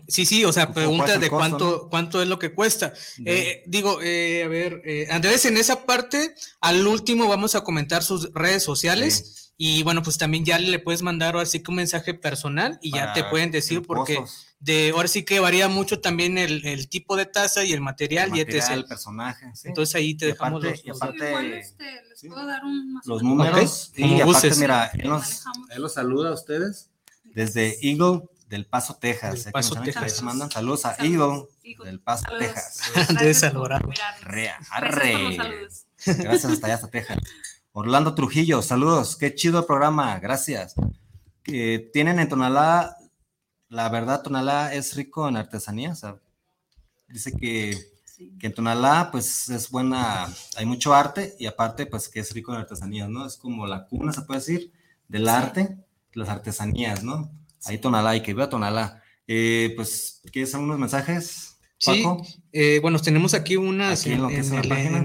Sí, sí, o sea, pregunta de cuánto, cuánto es lo que cuesta. Eh, digo, eh, a ver, eh, Andrés, en esa parte, al último vamos a comentar sus redes sociales y bueno, pues también ya le puedes mandar ahora sí que un mensaje personal y ya te pueden decir porque de ahora sí que varía mucho también el, tipo de taza y el material, y el personaje. Entonces ahí te dejamos los, y aparte, este, les puedo dar un los números y aparte, mira, él los saluda a ustedes. Desde Eagle del Paso, Texas. Del Paso, Texas. mandan saludos a Ido del Paso, Texas. Gracias Salvador. arre. Gracias hasta allá, hasta Texas. Orlando Trujillo, saludos. Qué chido el programa, gracias. tienen en Tonalá, la verdad, Tonalá es rico en artesanía. dice que, que, en Tonalá, pues es buena, hay mucho arte y aparte, pues que es rico en artesanía, ¿no? Es como la cuna, se puede decir, del arte, las artesanías, ¿no? Ahí Tonalá, y que vea Tonalá. Eh, pues, ¿quieres unos mensajes? Sí, eh, bueno, tenemos aquí unas en,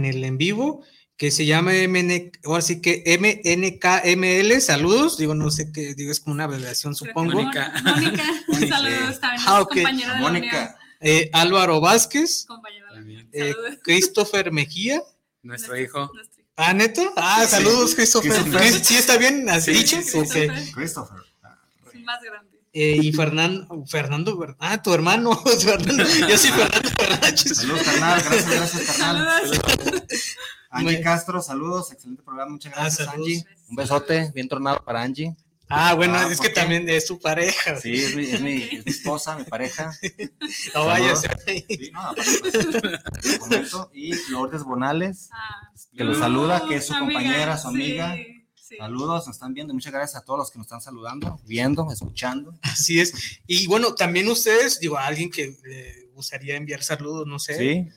el, en, vivo que se llama MN, ahora sí que MNKML, saludos, digo, no sé qué, digo, es como una abreviación, supongo. Mónica, Mónica, saludos también, ah, compañera de Mónica. Eh, Álvaro Vázquez, eh, Christopher Mejía, nuestro hijo. Ah, neto. Ah, saludos, Christopher. ¿Sí está bien? ¿Has dicho? Christopher. Más grande. Eh, y Fernando, Fernando, ah, tu hermano, Fernando, yo soy Fernando Fernández. Saludos, carnal, gracias, gracias, carnal. Angie Castro, saludos, excelente programa, muchas ah, gracias, Angie. Un besote, bien tornado para Angie. Ah, bueno, ah, es que también es su pareja. Sí, es mi, es mi, es mi esposa, mi pareja. No vaya a ser ahí. Sí, no, pues, y Lourdes Bonales, ah, que lo saluda, que es su compañera, su amiga. Saludos, nos están viendo. Muchas gracias a todos los que nos están saludando, viendo, escuchando. Así es. Y bueno, también ustedes, digo, a alguien que le gustaría enviar saludos, no sé. Sí.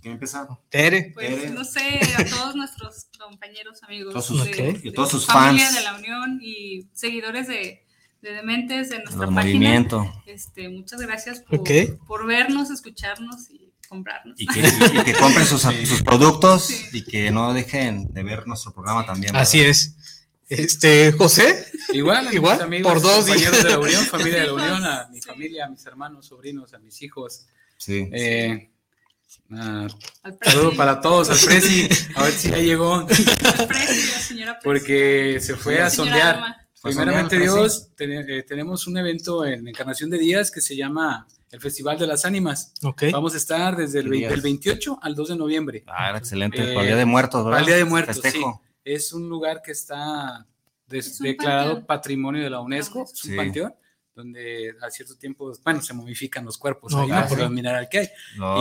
¿Quién empieza? Tere. Pues no sé, a todos nuestros compañeros, amigos. Todos sus, de, y todos sus familia fans. de la Unión y seguidores de, de Dementes de nuestra página. Movimiento. Este, muchas gracias por, por vernos, escucharnos y comprarnos. Y que, y, que compren sus, sus productos y que no dejen de ver nuestro programa también. Así es. Este, José. Igual, igual, amigos, por dos compañeros de la Unión, familia de la Unión, a mi familia, a mis hermanos, sobrinos, a mis hijos. Sí. Eh, saludo para todos, al Presi, a ver si ya llegó. Porque se fue a sondear. Primeramente Dios, eh, tenemos un evento en Encarnación de Días que se llama el Festival de las Ánimas. Okay. Vamos a estar desde el, 28 al 2 de noviembre. Ah, excelente. Eh, el Día de Muertos, ¿verdad? El Día de Muertos, Festejo. sí. Es un lugar que está declarado Patrimonio de la UNESCO, es un panteón donde a cierto tiempo, bueno, se momifican los cuerpos ahí, por el mineral que hay.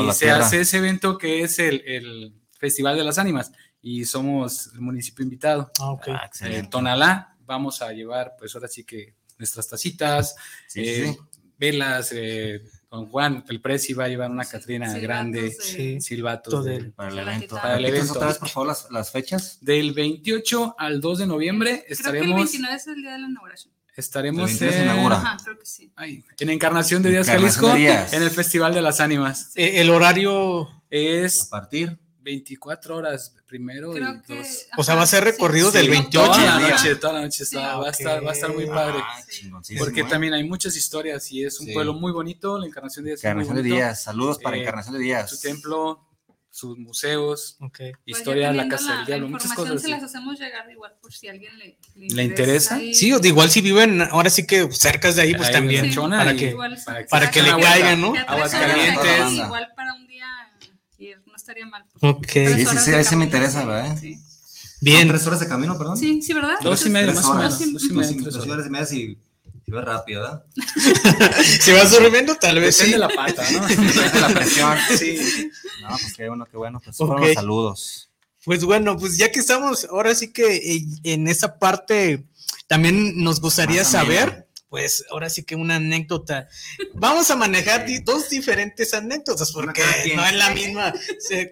y se hace ese evento que es el, el, Festival de las Ánimas y somos el municipio invitado. Ah, okay. ah, eh, Tonalá, vamos a llevar, pues ahora sí que nuestras tacitas, sí, eh, sí. velas, eh, Don Juan, el Presi va a llevar una Catrina grande, sí. silbatos de, para el evento. Para el evento. otra vez, por favor, las, las, fechas? Del 28 al 2 de noviembre creo estaremos... Que el 29 es el día de la inauguración. Estaremos en, Ajá, creo que sí. Ay, en Encarnación de Díaz Jalisco, de Díaz. en el Festival de las Ánimas. Eh, el horario es... A partir 24 horas primero y que, dos. O sea, va a ser recorrido sí, del 28 toda la noche, toda la noche está, va, a estar, va a estar muy padre. Ah, porque también hay muchas historias y es un pueblo muy bonito, la Encarnación de Díaz. Encarnación de Díaz, saludos para eh, Encarnación de Díaz. Su templo, sus museos, okay. historia pues de la Casa del Diablo, muchas cosas. se las hacemos llegar igual por si alguien le, le, ¿Le interesa. Ahí. Sí, igual si viven ahora sí que cerca de ahí, pues ahí también. Sí. Para, que, para, para que le caigan, ¿no? Aguas calientes. Igual para un día estaría mal. Ok. Sí, sí, sí, ahí se me interesa, ¿verdad? Sí. Bien. ¿Tres horas de camino, perdón? Sí, sí, ¿verdad? Dos y media, más o menos. Dos y media, horas y media, si, si va rápido, ¿verdad? si vas durmiendo, tal vez Depende sí. de la pata, ¿no? Depende de la presión. Sí. No, pues qué bueno, qué bueno. Pues okay. fueron los saludos. Pues bueno, pues ya que estamos ahora sí que en esa parte, también nos gustaría saber pues ahora sí que una anécdota. Vamos a manejar sí. dos diferentes anécdotas porque no es la misma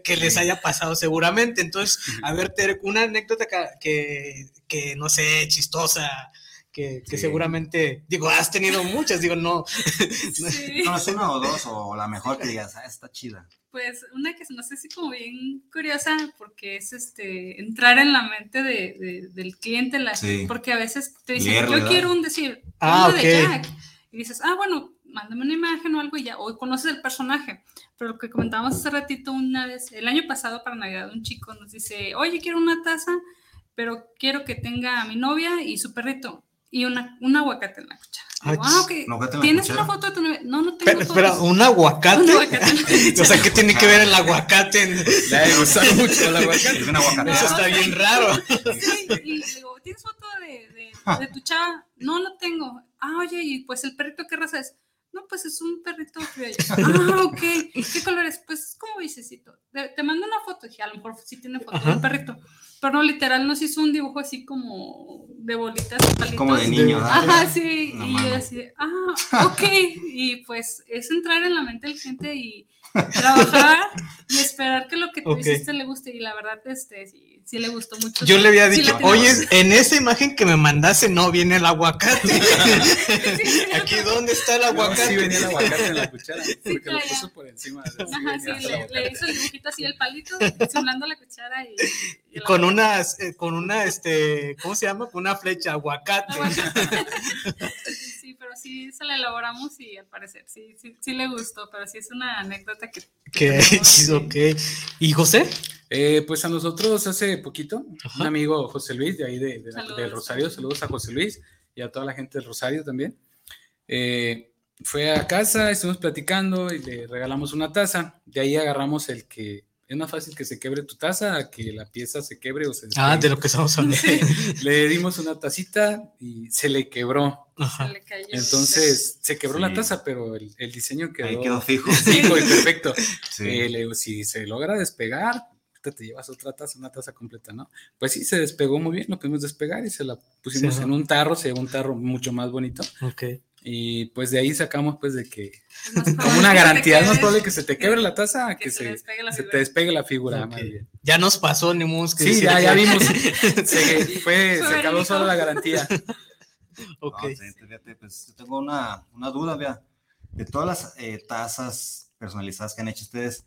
que les haya pasado seguramente. Entonces, a ver, Tere, una anécdota que, que no sé, chistosa, que, que sí. seguramente, digo, has tenido muchas, digo, no. Sí. No, es una o dos, o la mejor que digas, ah, está chida. Pues una que no sé si como bien curiosa, porque es este entrar en la mente de, de, del cliente, la, sí. porque a veces te dicen, Leer, yo ¿verdad? quiero un decir, ah, okay. de Jack, y dices, ah, bueno, mándame una imagen o algo y ya, o conoces el personaje. Pero lo que comentábamos hace ratito una vez, el año pasado para Navidad, un chico nos dice, oye, quiero una taza, pero quiero que tenga a mi novia y su perrito y una, un aguacate en la cuchara. Ah, ah okay. ¿Tienes una foto de tu novia? No, no tengo. Pero, espera, ¿un aguacate? ¿Un aguacate o sea, ¿qué tiene que ver el aguacate? En... Le gusta mucho el aguacate. Es un aguacate. Eso está bien raro. Sí, y le digo, ¿tienes foto de, de, de tu chava? No, no tengo. Ah, oye, y pues el perrito, ¿qué raza es? No, pues es un perrito criollo. Ah, ok. ¿Qué color es? Pues es como vicecito. Te mando una foto. Dije, a lo mejor sí tiene foto de un perrito. Pero no, literal nos hizo un dibujo así como de bolitas. Palitos. Como de niño. ¿verdad? Ajá, sí. No, y yo así, ah, ok. Y pues es entrar en la mente del gente y trabajar y esperar que lo que tú okay. hiciste le guste. Y la verdad, este, sí, sí le gustó mucho. Yo le había dicho, oye, en esa imagen que me mandaste no viene el aguacate. Aquí, ¿dónde está el aguacate? sí venía el aguacate en la cuchara, porque lo puso por encima. Ajá, sí, le, hizo el dibujito así el palito, simulando la cuchara y... y con unas, eh, con una, este, ¿cómo se llama? Con una flecha, aguacate. sí, pero sí se la elaboramos y al parecer sí, sí, sí le gustó, pero sí es una anécdota que... Que, ok. ¿Y José? Eh, pues a nosotros hace poquito, un amigo José Luis de ahí de, Rosario, saludos a José Luis y a toda la gente del Rosario también. Eh, fue a casa, estuvimos platicando y le regalamos una taza. De ahí agarramos el que es más fácil que se quebre tu taza a que la pieza se quebre o se Ah, de lo que estamos hablando. le dimos una tacita y se le quebró. Entonces se quebró la taza, pero el, diseño quedó, Ahí quedó fijo. Fijo y perfecto. Eh, le digo, si se logra despegar, te llevas otra taza, una taza completa, ¿no? Pues sí, se despegó muy bien, lo pudimos despegar y se la pusimos en un tarro, se llevó un tarro mucho más bonito. Ok. Y pues de ahí sacamos pues de que como una garantía, es más probable que se te quebre la taza que, se, te despegue la figura. Ya nos pasó, Nemus. Que sí, ya, ya vimos. se, fue, se acabó solo la garantía. ok. pues tengo una, una duda, vea. De todas las eh, tazas personalizadas que han hecho ustedes,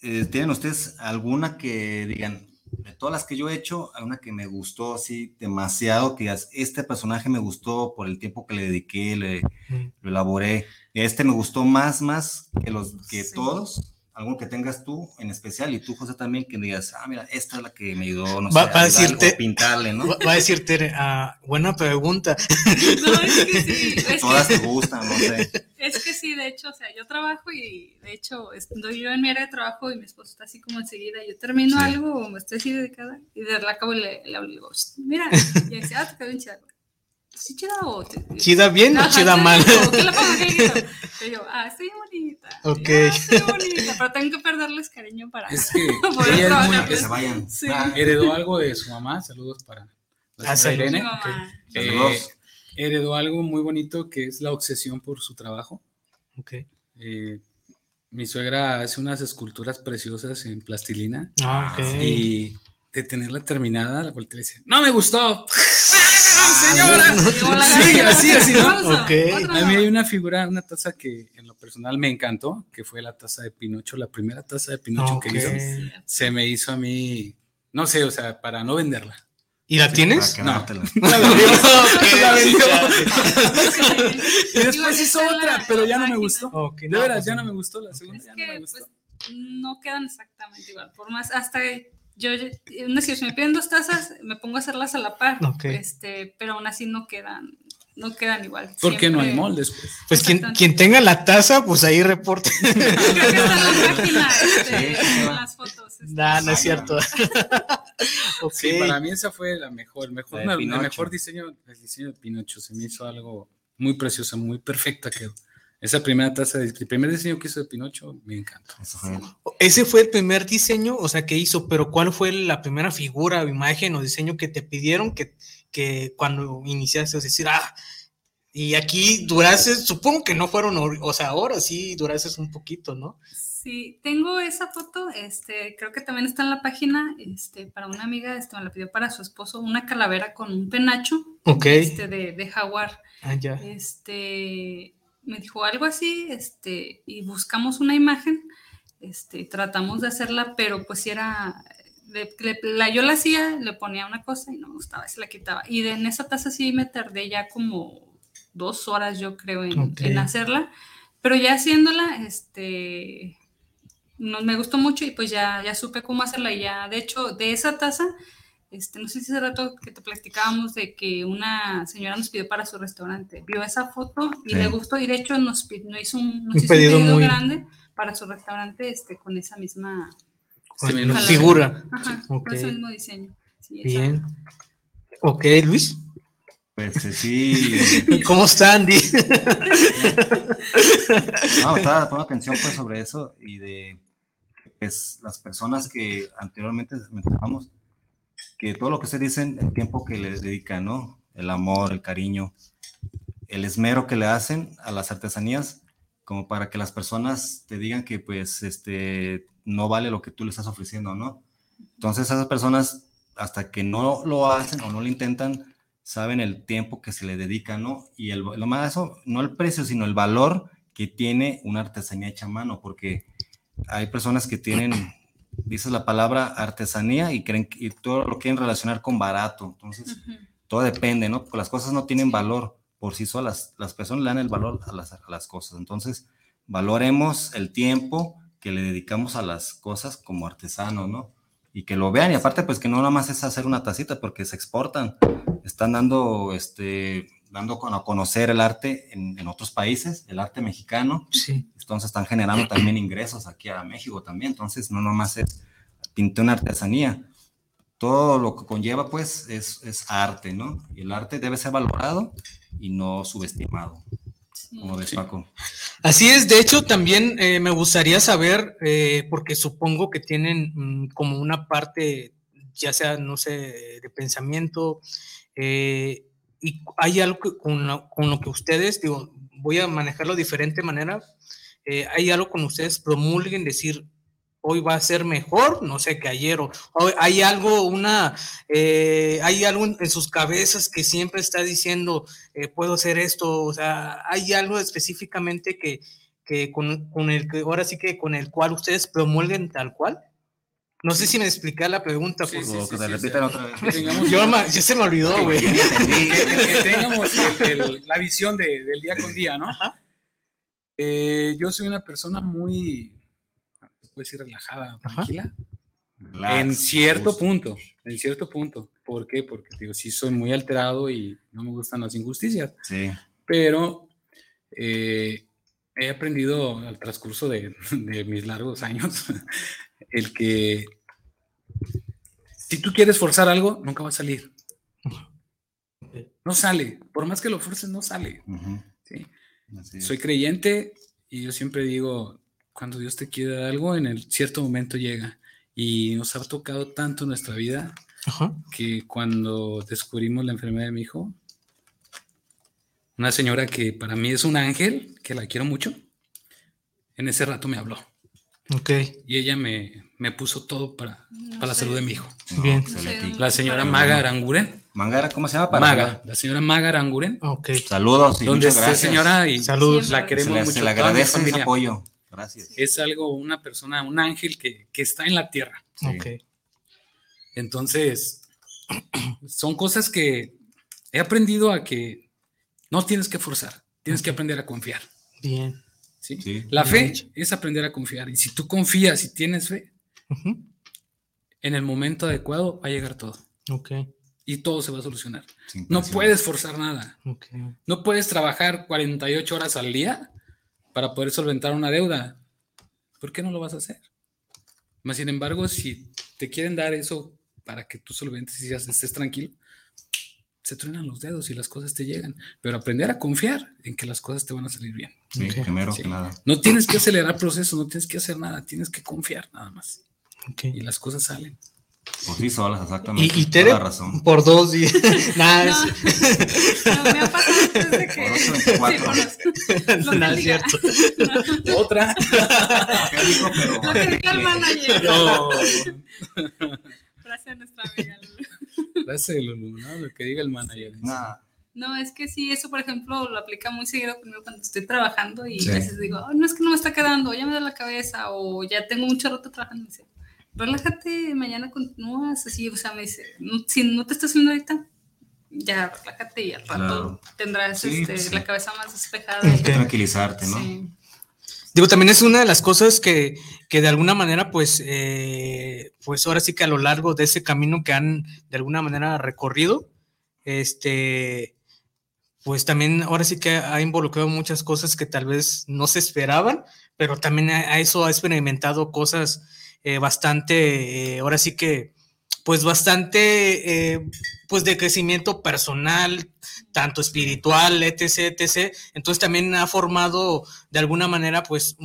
eh, ¿tienen ustedes alguna que digan, de todas las que yo he hecho, hay una que me gustó así demasiado, que este personaje me gustó por el tiempo que le dediqué, le, lo elaboré. Este me gustó más, más que los que todos algo que tengas tú en especial y tú, José, también que digas, ah, mira, esta es la que me ayudó, no va, sé, a decirte, pintarle, ¿no? Va, a decirte, ah, buena pregunta. No, es que sí. Todas te gustan, no sé. Es que sí, de hecho, o sea, yo trabajo y de hecho estoy yo en mi área de trabajo y mi esposo está así como enseguida, yo termino algo o me estoy así dedicada y de la acabo y le, le hablo y digo, mira, y dice, ah, te quedó bien chida ¿sí chida o ¿Chida bien o chida mal? ¿Qué la pongo Y yo, ah, estoy bonita. Ok. Ah, estoy bonita, pero tengo que perderles cariño para Es que ella es muy, que se vayan. Sí. Ah, heredó algo de su mamá, saludos para ah, Irene. Eh, heredó algo muy bonito que es la obsesión por su trabajo. Ok. Eh, mi suegra hace unas esculturas preciosas en plastilina. Ah, ok. Y de tenerla terminada, la vuelta le dice, no me gustó. señora. Sí, así, así, ¿no? Okay. A mí hay una figura, una taza que en lo personal me encantó, que fue la taza de Pinocho, la primera taza de Pinocho que hizo. Se me hizo a mí, no sé, o sea, para no venderla. ¿Y la tienes? No. y después hizo otra, pero ya no me gustó. de veras, pues ya no me gustó la segunda. ya no me gustó. Pues, no quedan exactamente igual. Por más, hasta yo, es si me piden dos tazas, me pongo a hacerlas a la par, este, pero aún así no quedan, no quedan igual. Porque no hay moldes, pues. Pues quien, quien, tenga la taza, pues ahí. Creo que la página, este, las fotos. Este. Nah, no es cierto. okay. Sí, para mí esa fue la mejor, el mejor, el mejor diseño, el diseño de Pinocho. Se me hizo algo muy precioso, muy perfecta quedó. Esa primera taza, el primer diseño que hizo de Pinocho, me encantó. Ese fue el primer diseño, o sea, que hizo, pero ¿cuál fue la primera figura o imagen o diseño que te pidieron que, que cuando iniciaste, o decir, ah, y aquí duraste, supongo que no fueron, o sea, ahora sí duraste un poquito, ¿no? Sí, tengo esa foto, este, creo que también está en la página, este, para una amiga, este, me la pidió para su esposo, una calavera con un penacho, este, de, de jaguar. Ah, ya. Este, me dijo algo así, este, y buscamos una imagen, este, tratamos de hacerla, pero pues era, la, yo la hacía, le ponía una cosa y no me gustaba, se la quitaba. Y en esa taza sí me tardé ya como dos horas, yo creo, en, hacerla, pero ya haciéndola, este, no, me gustó mucho y pues ya, ya supe cómo hacerla. Y ya, de hecho, de esa taza este, no sé si hace rato que te platicábamos de que una señora nos pidió para su restaurante. Vio esa foto y le gustó y de hecho nos, hizo un, pedido, muy... grande para su restaurante este, con esa misma figura. Ajá, con ese mismo diseño. Bien. Ok, Luis. Pues eh, sí. ¿Cómo está Andy? no, estaba poniendo atención pues sobre eso y de pues, las personas que anteriormente mencionamos que todo lo que se dicen, el tiempo que les dedican, ¿no? El amor, el cariño, el esmero que le hacen a las artesanías, como para que las personas te digan que pues este no vale lo que tú le estás ofreciendo, ¿no? Entonces esas personas hasta que no lo hacen o no lo intentan, saben el tiempo que se le dedica, ¿no? Y el, lo más eso, no el precio, sino el valor que tiene una artesanía hecha a mano, porque hay personas que tienen, dices la palabra artesanía y creen que todo lo quieren relacionar con barato, entonces todo depende, ¿no? Porque las cosas no tienen valor. Por sí solas, las personas le dan el valor a las, a las cosas, entonces valoremos el tiempo que le dedicamos a las cosas como artesanos, ¿no? Y que lo vean, y aparte, pues que no nada más es hacer una tacita, porque se exportan, están dando, este, dando a conocer el arte en, otros países, el arte mexicano. Sí. Entonces están generando también ingresos aquí a México también. Entonces no nomás es pintar una artesanía. Todo lo que conlleva, pues, es, es arte, ¿no? Y el arte debe ser valorado y no subestimado. Como ves, Paco. Así es, de hecho también eh, me gustaría saber, eh, porque supongo que tienen mm, como una parte, ya sea, no sé, de pensamiento, eh, y hay algo con lo, con lo, que ustedes, digo, voy a manejarlo de diferente manera, hay algo con ustedes promulguen, decir, hoy va a ser mejor, no sé, que ayer, o, hay algo, una, eh, hay algo en, sus cabezas que siempre está diciendo, eh, puedo hacer esto, o sea, hay algo específicamente que, que con, con, el que, ahora sí que con el cual ustedes promulguen tal cual. No sé si me explica la pregunta, por favor. que se repitan otra vez. Yo, yo, se me olvidó, güey. que, tengamos la visión de, del día con día, ¿no? Eh, yo soy una persona muy, puedes ir relajada, tranquila. en cierto punto, en cierto punto. ¿Por qué? Porque digo, sí soy muy alterado y no me gustan las injusticias. Sí. Pero eh, he aprendido al transcurso de, de mis largos años el que si tú quieres forzar algo, nunca va a salir. No sale. Por más que lo forces, no sale. ¿sí? Soy creyente y yo siempre digo, cuando Dios te quiere dar algo, en el cierto momento llega. Y nos ha tocado tanto en nuestra vida que cuando descubrimos la enfermedad de mi hijo, una señora que para mí es un ángel, que la quiero mucho, en ese rato me habló. Ok. Y ella me, me puso todo para, para la salud de mi hijo. Bien. la señora Maga Aranguren. Maga, ¿cómo se llama? Maga, la señora Maga Aranguren. Ok. Saludos. Y Donde esté, señora, y saludos. La queremos mucho. Se le agradece el apoyo. Gracias. Es algo, una persona, un ángel que, que está en la tierra. Ok. Entonces, son cosas que he aprendido a que no tienes que forzar, tienes que aprender a confiar. Bien. ¿Sí? La fe es aprender a confiar. Y si tú confías y tienes fe, en el momento adecuado va a llegar todo. Ok. Y todo se va a solucionar. No puedes forzar nada. Okay. No puedes trabajar 48 horas al día para poder solventar una deuda. ¿Por qué no lo vas a hacer? Más sin embargo, si te quieren dar eso para que tú solventes y estés tranquilo, se truenan los dedos y las cosas te llegan. Pero aprender a confiar en que las cosas te van a salir bien. Sí, primero que nada. No tienes que acelerar procesos, no tienes que hacer nada, tienes que confiar nada más. Y las cosas salen. Por sí solas, exactamente. Y, y Tere, razón. por dos días. Nada, no, no, me ha pasado desde que. Sí, Nada, es cierto. Otra. ¿Qué dijo, pero... Lo que el manager. No. Frase de nuestra amiga. Frase de Lulu, ¿no? Lo que diga el manager. Nada. No, es que sí, eso por ejemplo lo aplica muy seguido conmigo cuando estoy trabajando y a veces digo, oh, no es que no me está quedando, ya me da la cabeza o ya tengo mucho rato trabajando. Y dice, relájate, mañana continúas, así, o sea, me dice, si no te estás haciendo ahorita, ya relájate y al rato tendrás este, pues la cabeza más despejada. Hay que tranquilizarte, ¿no? Sí. Digo, también es una de las cosas que, que de alguna manera, pues, eh, pues ahora sí que a lo largo de ese camino que han de alguna manera recorrido, este, pues también ahora sí que ha involucrado muchas cosas que tal vez no se esperaban, pero también a eso ha experimentado cosas eh, bastante, eh, ahora sí que, pues bastante, eh, pues de crecimiento personal, tanto espiritual, etc., etc. Entonces también ha formado de alguna manera, pues,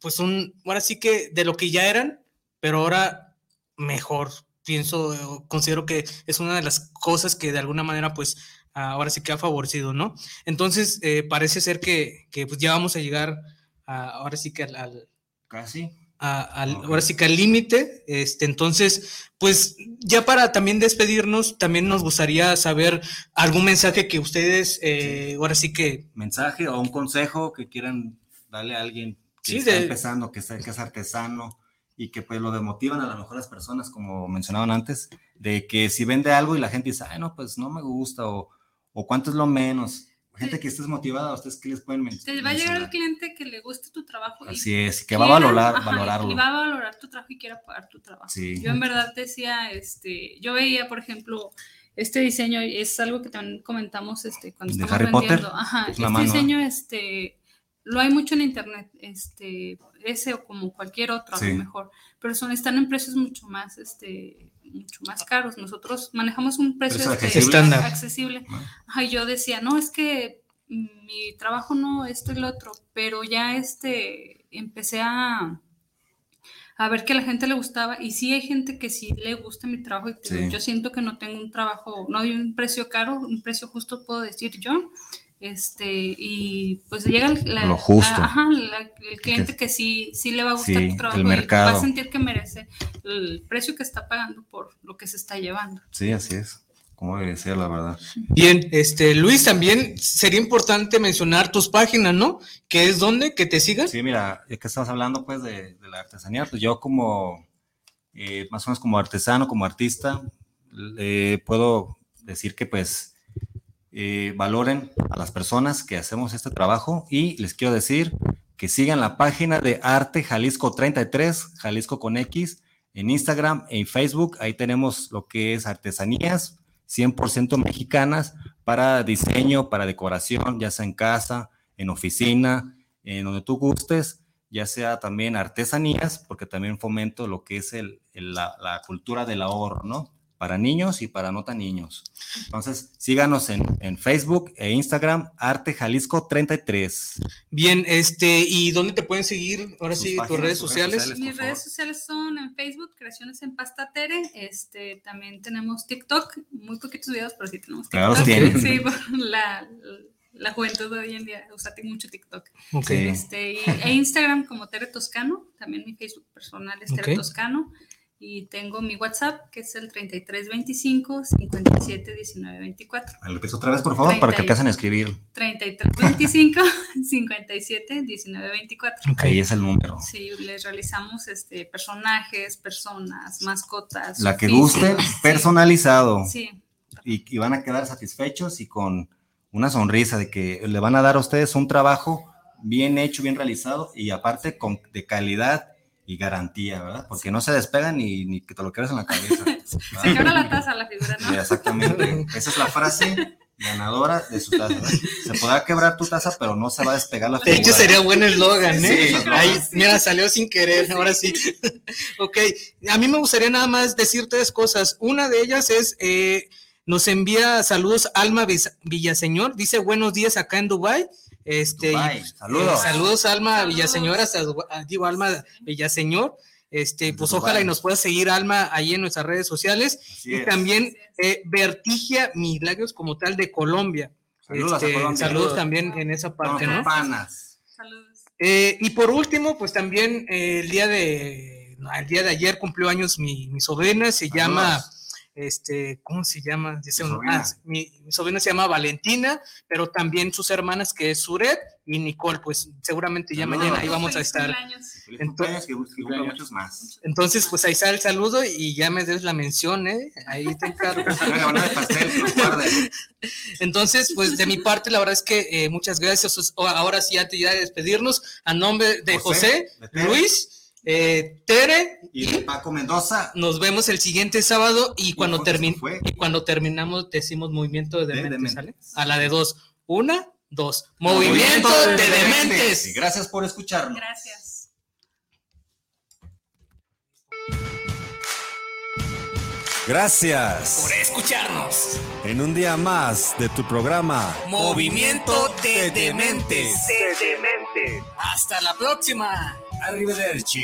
pues un, ahora sí que de lo que ya eran, pero ahora mejor. Pienso, considero que es una de las cosas que de alguna manera, pues, ahora sí que ha favorecido, ¿no? Entonces, parece ser que, que, pues ya vamos a llegar a, ahora sí que al... Casi ahora sí que al límite. Este, entonces, pues ya para también despedirnos, también nos gustaría saber algún mensaje que ustedes, eh, ahora sí que... Mensaje o un consejo que quieran darle a alguien que está empezando, que, que es artesano y que pues lo demotivan a lo mejor las personas, como mencionaban antes, de que si vende algo y la gente dice, ay, no, pues no me gusta o, o cuánto es lo menos gente que estés motivada, ¿ustedes qué les pueden mencionar? Te va a llegar el cliente que le guste tu trabajo. Así es, que va a valorar, valorarlo. Y va a valorar tu trabajo y quiera pagar tu trabajo. Yo en verdad decía, este, yo veía, por ejemplo, este diseño, es algo que también comentamos este, cuando ¿De estamos Harry vendiendo. Potter? Ajá, este diseño, este, lo hay mucho en internet, este, ese o como cualquier otro, a lo mejor, pero son, están en precios mucho más, este, mucho más caros. Nosotros manejamos un precio estándar accesible. Ah. yo decía, no, es que mi trabajo no, esto y lo otro, pero ya este, empecé a, a ver que a la gente le gustaba y sí hay gente que sí le gusta mi trabajo y yo siento que no tengo un trabajo, no hay un precio caro, un precio justo puedo decir yo este y pues llega el, Lo justo. el cliente que, sí sí le va a gustar tu trabajo y va a sentir que merece el precio que está pagando por lo que se está llevando. Sí, así es. Como debe ser, la verdad. Bien, este Luis, también sería importante mencionar tus páginas, ¿no? Que es donde que te sigan. Sí, mira, ya que estamos hablando pues de, la artesanía, pues yo como eh, más o menos como artesano, como artista, puedo decir que pues eh, valoren a las personas que hacemos este trabajo y les quiero decir que sigan la página de Arte Jalisco 33, Jalisco con X, en Instagram, en Facebook. Ahí tenemos lo que es artesanías 100% mexicanas para diseño, para decoración, ya sea en casa, en oficina, en donde tú gustes, ya sea también artesanías, porque también fomento lo que es la, la cultura del ahorro, ¿no? Para niños y para no tan niños. Entonces, síganos en, Facebook e Instagram, Arte Jalisco 33. Bien, este, ¿y dónde te pueden seguir? Ahora sí, tus redes sociales. Mis redes sociales son en Facebook, Creaciones en Pasta Tere. Este, también tenemos TikTok, muy poquitos videos, pero sí tenemos TikTok. Claro, sí, la, la juventud de hoy en día usa mucho TikTok. Este, y, e Instagram como Tere Toscano, también mi Facebook personal es Tere Toscano y tengo mi WhatsApp que es el 3325 571924. Me lo repito otra vez, por favor, para que alcancen a escribir. 3325 571924. Ahí es el número. Sí, les realizamos este, personajes, personas, mascotas. La que guste, personalizado. Sí. Y, y van a quedar satisfechos y con una sonrisa de que le van a dar a ustedes un trabajo bien hecho, bien realizado y aparte con, de calidad y garantía, ¿verdad? Porque no se despegan ni, ni que te lo quedes en la cabeza. se quebra la taza la figura, ¿no? exactamente. Esa es la frase ganadora de su taza. Se podrá quebrar tu taza, pero no se va a despegar la figura. De hecho, sería buen eslogan, ¿eh? Ahí, mira, salió sin querer, ahora sí. ok, a mí me gustaría nada más decir tres cosas. Una de ellas es... Eh, nos envía saludos Alma Villaseñor, dice buenos días acá en Dubai este, saludos. saludos, Alma Villaseñor, hasta, digo, Alma Villaseñor. Este, pues ojalá y nos pueda seguir Alma ahí en nuestras redes sociales. y también eh, Vertigia Milagros como tal de Colombia. Saludos, este, saludos también en esa parte, ¿no? Saludos. Eh, y por último, pues también eh, el día de el día de ayer cumplió años mi, mi sobrina, se llama este, ¿cómo se llama? Ah, mi, sobrina se llama Valentina, pero también sus hermanas que es Suret y Nicole, pues seguramente ya mañana ahí vamos a estar. Entonces, muchos más. Entonces, pues ahí sale el saludo y ya me des la mención, ¿eh? Ahí te encargo. Entonces, pues de mi parte, la verdad es que eh, muchas gracias. Ahora sí, ya te ya de despedirnos, a nombre de José Luis. Eh, Tere y, Paco Mendoza. Nos vemos el siguiente sábado y cuando, y cuando terminamos decimos movimiento de dementes, A la de dos. Una, dos. Movimiento, de, dementes. gracias por escucharnos. Gracias. Gracias por escucharnos. En un día más de tu programa Movimiento de Dementes. De Dementes. Hasta la próxima. Arrivederci.